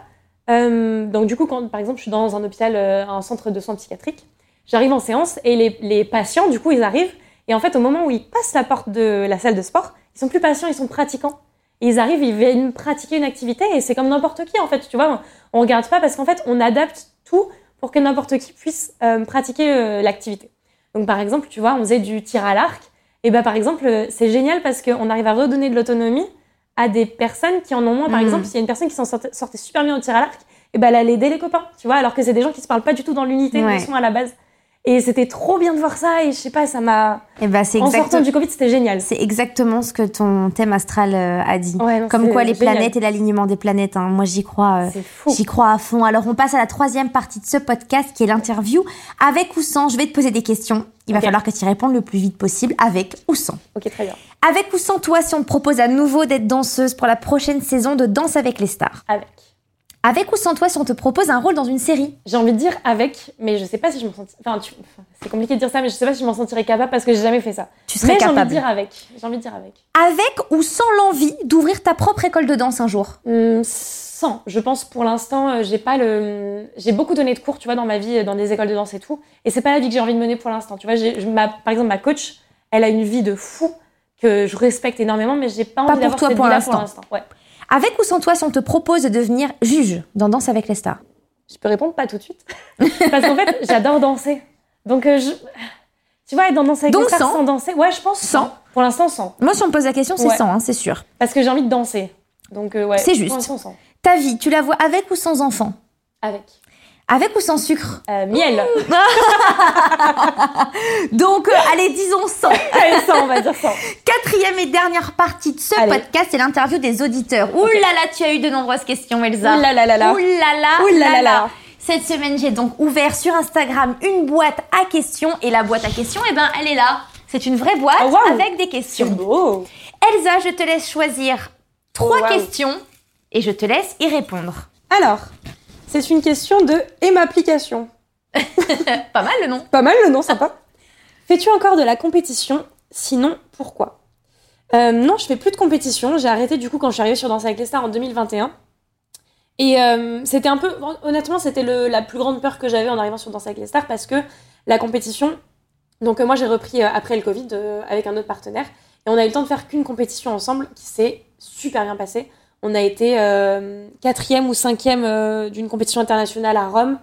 euh, donc du coup, quand par exemple, je suis dans un hôpital, euh, un centre de soins psychiatriques, j'arrive en séance et les, les patients, du coup, ils arrivent. Et en fait, au moment où ils passent la porte de la salle de sport, ils sont plus patients, ils sont pratiquants. Ils arrivent, ils viennent pratiquer une activité et c'est comme n'importe qui en fait, tu vois. On, regarde pas parce qu'en fait, on adapte tout pour que n'importe qui puisse euh, pratiquer euh, l'activité. Donc par exemple, tu vois, on faisait du tir à l'arc. Et ben par exemple, euh, c'est génial parce qu'on arrive à redonner de l'autonomie à des personnes qui en ont moins. Par Mhm. exemple, s'il y a une personne qui s'en sortait, sortait super bien au tir à l'arc, et ben elle allait aider les copains, tu vois, alors que c'est des gens qui se parlent pas du tout dans l'unité Ouais. ils sont à la base. Et c'était trop bien de voir ça et je sais pas, ça m'a. Bah, c'est En sortant du Covid, c'était génial. C'est exactement ce que ton thème astral euh, a dit. Ouais, non, Comme quoi les génial. planètes et l'alignement des planètes. hein. Moi, j'y crois. euh. J'y crois à fond. Alors, on passe à la troisième partie de ce podcast qui est l'interview. Avec ou sans, je vais te poser des questions. Il va falloir que tu y répondes le plus vite possible. Avec ou sans. Ok, très bien. Avec ou sans toi, si on te propose à nouveau d'être danseuse pour la prochaine saison de Danse avec les stars. Avec. Avec ou sans toi, si on te propose un rôle dans une série? J'ai envie de dire avec, mais je sais pas si je m'en sentirais. Enfin, tu- enfin, c'est compliqué de dire ça, mais je sais pas si je m'en sentirais capable parce que j'ai jamais fait ça. Tu serais mais j'ai envie de capable. dire avec. J'ai envie de dire avec. Avec ou sans l'envie d'ouvrir ta propre école de danse un jour? Hum, sans. Je pense pour l'instant, euh, j'ai pas le. J'ai beaucoup donné de cours, tu vois, dans ma vie, euh, dans des écoles de danse et tout. Et c'est pas la vie que j'ai envie de mener pour l'instant. Tu vois, ma- par exemple, ma coach, elle a une vie de fou que je respecte énormément, mais j'ai pas envie pour d'avoir cette pour vie-là pour l'instant. Ouais. Avec ou sans toi, si on te propose de devenir juge dans Danse avec les stars. Je peux répondre pas tout de suite. Parce qu'en fait, j'adore danser. Donc, euh, je... tu vois, être dans Danse avec Donc les stars sans. sans danser, ouais, je pense Sans. Pour l'instant, sans. Moi, si on me pose la question, c'est Ouais. sans, hein, c'est sûr. Parce que j'ai envie de danser. Donc, euh, ouais. C'est pour juste. l'instant, sans. Ta vie, tu la vois avec ou sans enfant? Avec. Avec ou sans sucre? Euh, miel. Donc, euh, allez, disons sans. Allez, sans, on va dire sans. Quatrième et dernière partie de ce Allez. podcast, c'est l'interview des auditeurs. Ouh là là, tu as eu de nombreuses questions, Elsa. Ouh là là là là. Ouh là là. Ouh là là là. Cette semaine, j'ai donc ouvert sur Instagram une boîte à questions et la boîte à questions, eh ben, elle est là. C'est une vraie boîte Oh, wow. avec des C'est questions. beau. Elsa, je te laisse choisir trois Oh, wow. questions et je te laisse y répondre. Alors, c'est une question de et ma application. Pas mal le nom. Pas mal le nom, sympa. Fais-tu encore de la compétition? Sinon, pourquoi? Euh, Non, je fais plus de compétition. J'ai arrêté du coup quand je suis arrivée sur Danse avec les stars en 2021. Et euh, c'était un peu, honnêtement, c'était la plus grande peur que j'avais en arrivant sur Danse avec les stars parce que la compétition. Donc euh, moi j'ai repris après le Covid avec un autre partenaire et on a eu le temps de faire qu'une compétition ensemble qui s'est super bien passée. On a été euh, quatrième ou cinquième euh, d'une compétition internationale à Rome,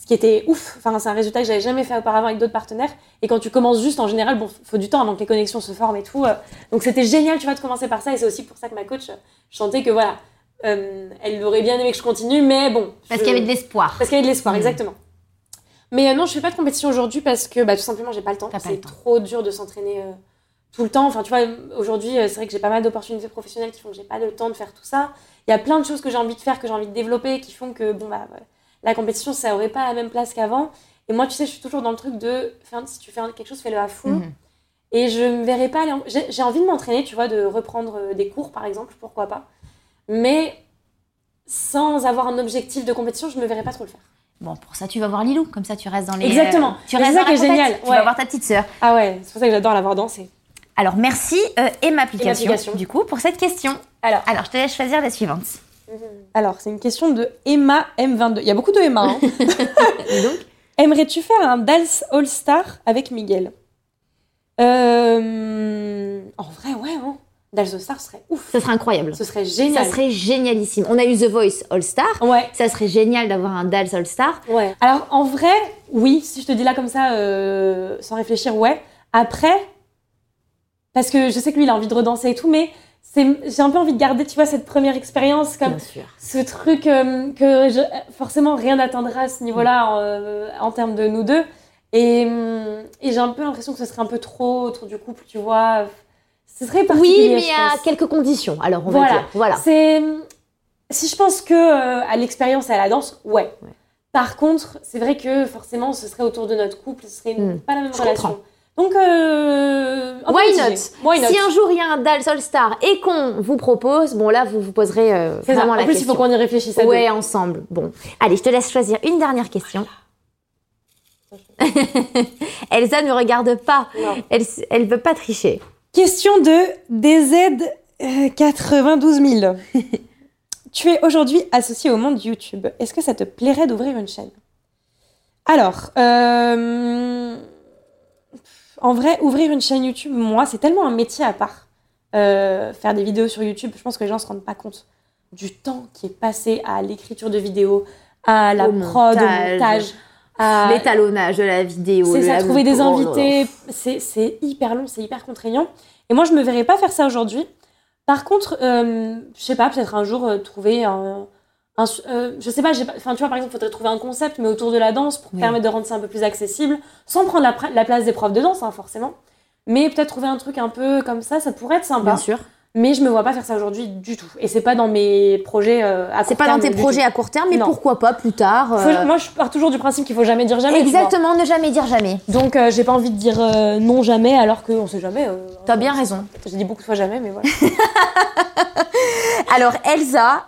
ce qui était ouf. Enfin c'est un résultat que j'avais jamais fait auparavant avec d'autres partenaires. Et quand tu commences juste en général, bon faut du temps avant que les connexions se forment et tout. euh, donc c'était génial tu vois de commencer par ça et c'est aussi pour ça que ma coach je sentais que voilà euh, elle aurait bien aimé que je continue mais bon Parce je- qu'il y avait de l'espoir. parce qu'il y avait de l'espoir, Mhm. exactement. Mais euh, non, je fais pas de compétition aujourd'hui parce que bah, tout simplement, j'ai pas le temps. C'est trop dur de s'entraîner euh, tout le temps. Enfin, tu vois, aujourd'hui, euh, c'est vrai que j'ai pas mal d'opportunités professionnelles qui font que j'ai pas le temps de faire tout ça. Il y a plein de choses que j'ai envie de faire, que j'ai envie de développer, qui font que bon bah la compétition, ça aurait pas la même place qu'avant. Et moi, tu sais, je suis toujours dans le truc de faire, si tu fais quelque chose, fais-le à fond. Mhm. Et je me verrais pas aller. en- J'ai envie de m'entraîner, tu vois, de reprendre euh, des cours, par exemple, pourquoi pas. Mais sans avoir un objectif de compétition, je me verrais pas trop le faire. Bon, pour ça, tu vas voir Lilou. Comme ça, tu restes dans les. Exactement. euh, tu restes c'est dans ça la qui est génial, Tu ouais. vas voir ta petite sœur. Ah ouais, c'est pour ça que j'adore la voir danser. Alors, merci euh, et ma application, du coup, pour cette question. Alors, Alors, je te laisse choisir la suivante. alors c'est une question de Emma M22. Il y a beaucoup de Emma. Hein. Donc Aimerais-tu faire un Dals All Star avec Miguel? Euh, En vrai, ouais. Hein. Dals All Star serait ouf. Ça serait incroyable. Ce serait génial. Ça serait génialissime. On a eu The Voice All Star. Ouais, Ça serait génial d'avoir un Dals All Star. ouais. Alors, en vrai, oui. Si je te dis là comme ça, euh, sans réfléchir, ouais. Après, parce que je sais que lui, il a envie de redanser et tout, mais c'est- j'ai un peu envie de garder, tu vois, cette première expérience comme sûr. ce truc euh, que je- forcément rien n'atteindra à ce niveau-là euh, en termes de nous deux. Et, hum, et j'ai un peu l'impression que ce serait un peu trop autour du couple, tu vois. Ce serait particulier, Oui, mais je à pense. quelques conditions. Alors, on Voilà. va dire. Voilà. C'est si je pense que euh, à l'expérience et à la danse, ouais. Ouais. Par contre, c'est vrai que forcément, ce serait autour de notre couple, ce serait Hmm. pas la même Je relation. comprends. Donc, euh, Why not Why not? Si un jour il y a un Dals All Star et qu'on vous propose, bon là vous vous poserez euh, ça. En la plus, il question. faut qu'on y réfléchisse à Ouais, ensemble. Bon, allez, je te laisse choisir une dernière question. Elsa ne regarde pas. deux. Non. Elle, elle veut pas tricher. Question de DZ euh, 92 000. tu es aujourd'hui associé au monde YouTube. Est-ce que ça te plairait d'ouvrir une chaîne? Alors, euh, en vrai, ouvrir une chaîne YouTube, moi, c'est tellement un métier à part. Euh, faire des vidéos sur YouTube, je pense que les gens se rendent pas compte du temps qui est passé à l'écriture de vidéos, à la Au prod, montage. au montage, à L'étalonnage de la vidéo. c'est ça, trouver des invités, c'est hyper long, c'est hyper contraignant. Et moi, je me verrais pas faire ça aujourd'hui. Par contre, euh, je sais pas, peut-être un jour euh, trouver un- euh, je sais pas, enfin tu vois par exemple, faudrait trouver un concept, mais autour de la danse pour Oui. permettre de rendre ça un peu plus accessible, sans prendre la place des profs de danse, hein, forcément. Mais peut-être trouver un truc un peu comme ça, ça pourrait être sympa. Bien sûr. Mais je me vois pas faire ça aujourd'hui du tout. Et c'est pas dans mes projets euh, à C'est court pas dans terme tes projets tout. à court terme, mais Non. pourquoi pas plus tard. Faut- euh, moi, je pars toujours du principe qu'il faut jamais dire jamais. Exactement, ne jamais dire jamais. Donc euh, j'ai pas envie de dire euh, non jamais alors qu'on sait jamais. T'as bien raison. J'ai dit beaucoup de fois jamais, mais voilà. Alors Elsa,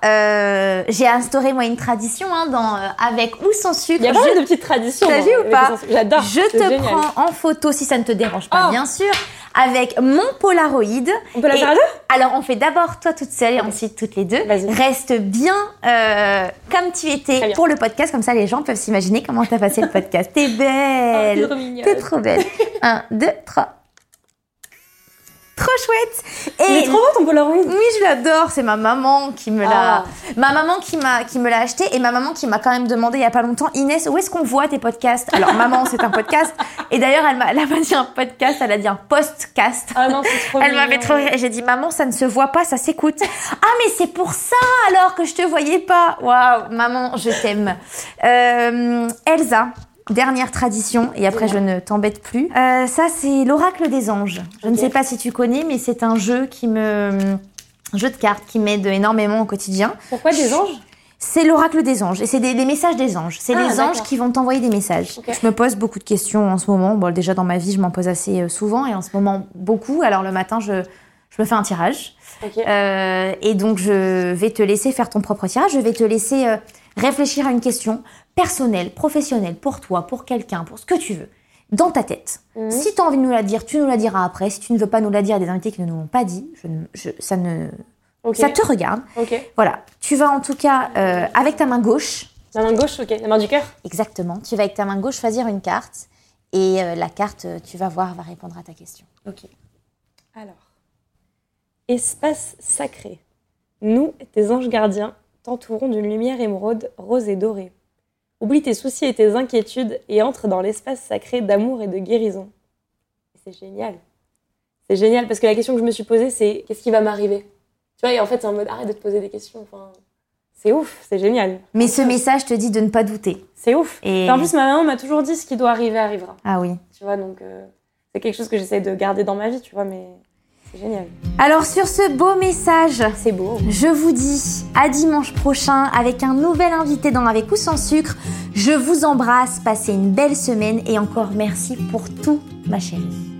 j'ai instauré moi une tradition hein, dans avec ou sans sucre. Il y a pas Je- de petites traditions. T'as vu ou pas J'adore. Je c'est te génial. prends en photo si ça ne te dérange pas, Oh. bien sûr, avec mon Polaroid. On peut la faire à deux Alors, on fait d'abord toi toute seule et ensuite toutes les deux. Reste bien euh, comme tu étais pour le podcast, comme ça les gens peuvent s'imaginer comment t'as passé le podcast. T'es Oh, t'es belle, trop mignonne. t'es trop belle. Un, deux, trois. Trop chouette. Il est Et trop beau ton Polaroid. oui, je l'adore. C'est ma maman qui me l'a, Ah. ma maman qui m'a, qui me l'a acheté et ma maman qui m'a quand même demandé il y a pas longtemps, Inès, où est-ce qu'on voit tes podcasts? Alors maman, c'est un podcast. Et d'ailleurs, elle m'a, pas dit un podcast, elle a dit un postcast. Ah non, c'est trop Elle m'avait trop. Et J'ai dit, maman, ça ne se voit pas, ça s'écoute. ah, mais c'est pour ça alors que je te voyais pas. Waouh, maman, je t'aime. Euh, Elsa, dernière tradition, et après je ne t'embête plus. Euh, ça, c'est l'oracle des anges. Je ne sais pas si tu connais, mais c'est un jeu qui me. un jeu de cartes qui m'aide énormément au quotidien. Pourquoi des anges? C'est l'oracle des anges et c'est des, des messages des anges. C'est Ah, les anges qui vont t'envoyer des messages. Je me pose beaucoup de questions en ce moment. Bon, déjà dans ma vie, je m'en pose assez euh, souvent et en ce moment beaucoup. Alors le matin, je, je me fais un tirage. Euh, et donc, je vais te laisser faire ton propre tirage. Je vais te laisser euh, réfléchir à une question personnelle, professionnelle, pour toi, pour quelqu'un, pour ce que tu veux, dans ta tête. Mhm. Si tu as envie de nous la dire, tu nous la diras après. Si tu ne veux pas nous la dire à des invités qui ne nous l'ont pas dit, je ne- je- ça, ne, ça te regarde. Ok. Voilà. Tu vas en tout cas, euh, avec ta main gauche, La main gauche, ok. La main du cœur. exactement, tu vas avec ta main gauche choisir une carte. Et euh, la carte, euh, tu vas voir, va répondre à ta question. Ok. Alors. Espace sacré. Nous, tes anges gardiens, t'entourons d'une lumière émeraude, rose et dorée. Oublie tes soucis et tes inquiétudes et entre dans l'espace sacré d'amour et de guérison. C'est génial. C'est génial parce que la question que je me suis posée, c'est qu'est-ce qui va m'arriver? Tu vois, et en fait, c'est en mode arrête de te poser des questions. Enfin, c'est ouf, c'est génial. Mais ce message te dit de ne pas douter. C'est ouf. Et- Et en plus, ma maman m'a toujours dit ce qui doit arriver arrivera. Ah oui. Tu vois, donc euh, c'est quelque chose que j'essaie de garder dans ma vie, tu vois, mais c'est génial. Alors sur ce beau message, C'est beau. je vous dis à dimanche prochain avec un nouvel invité dans Avec ou sans sucre. Je vous embrasse, passez une belle semaine et encore merci pour tout ma chérie.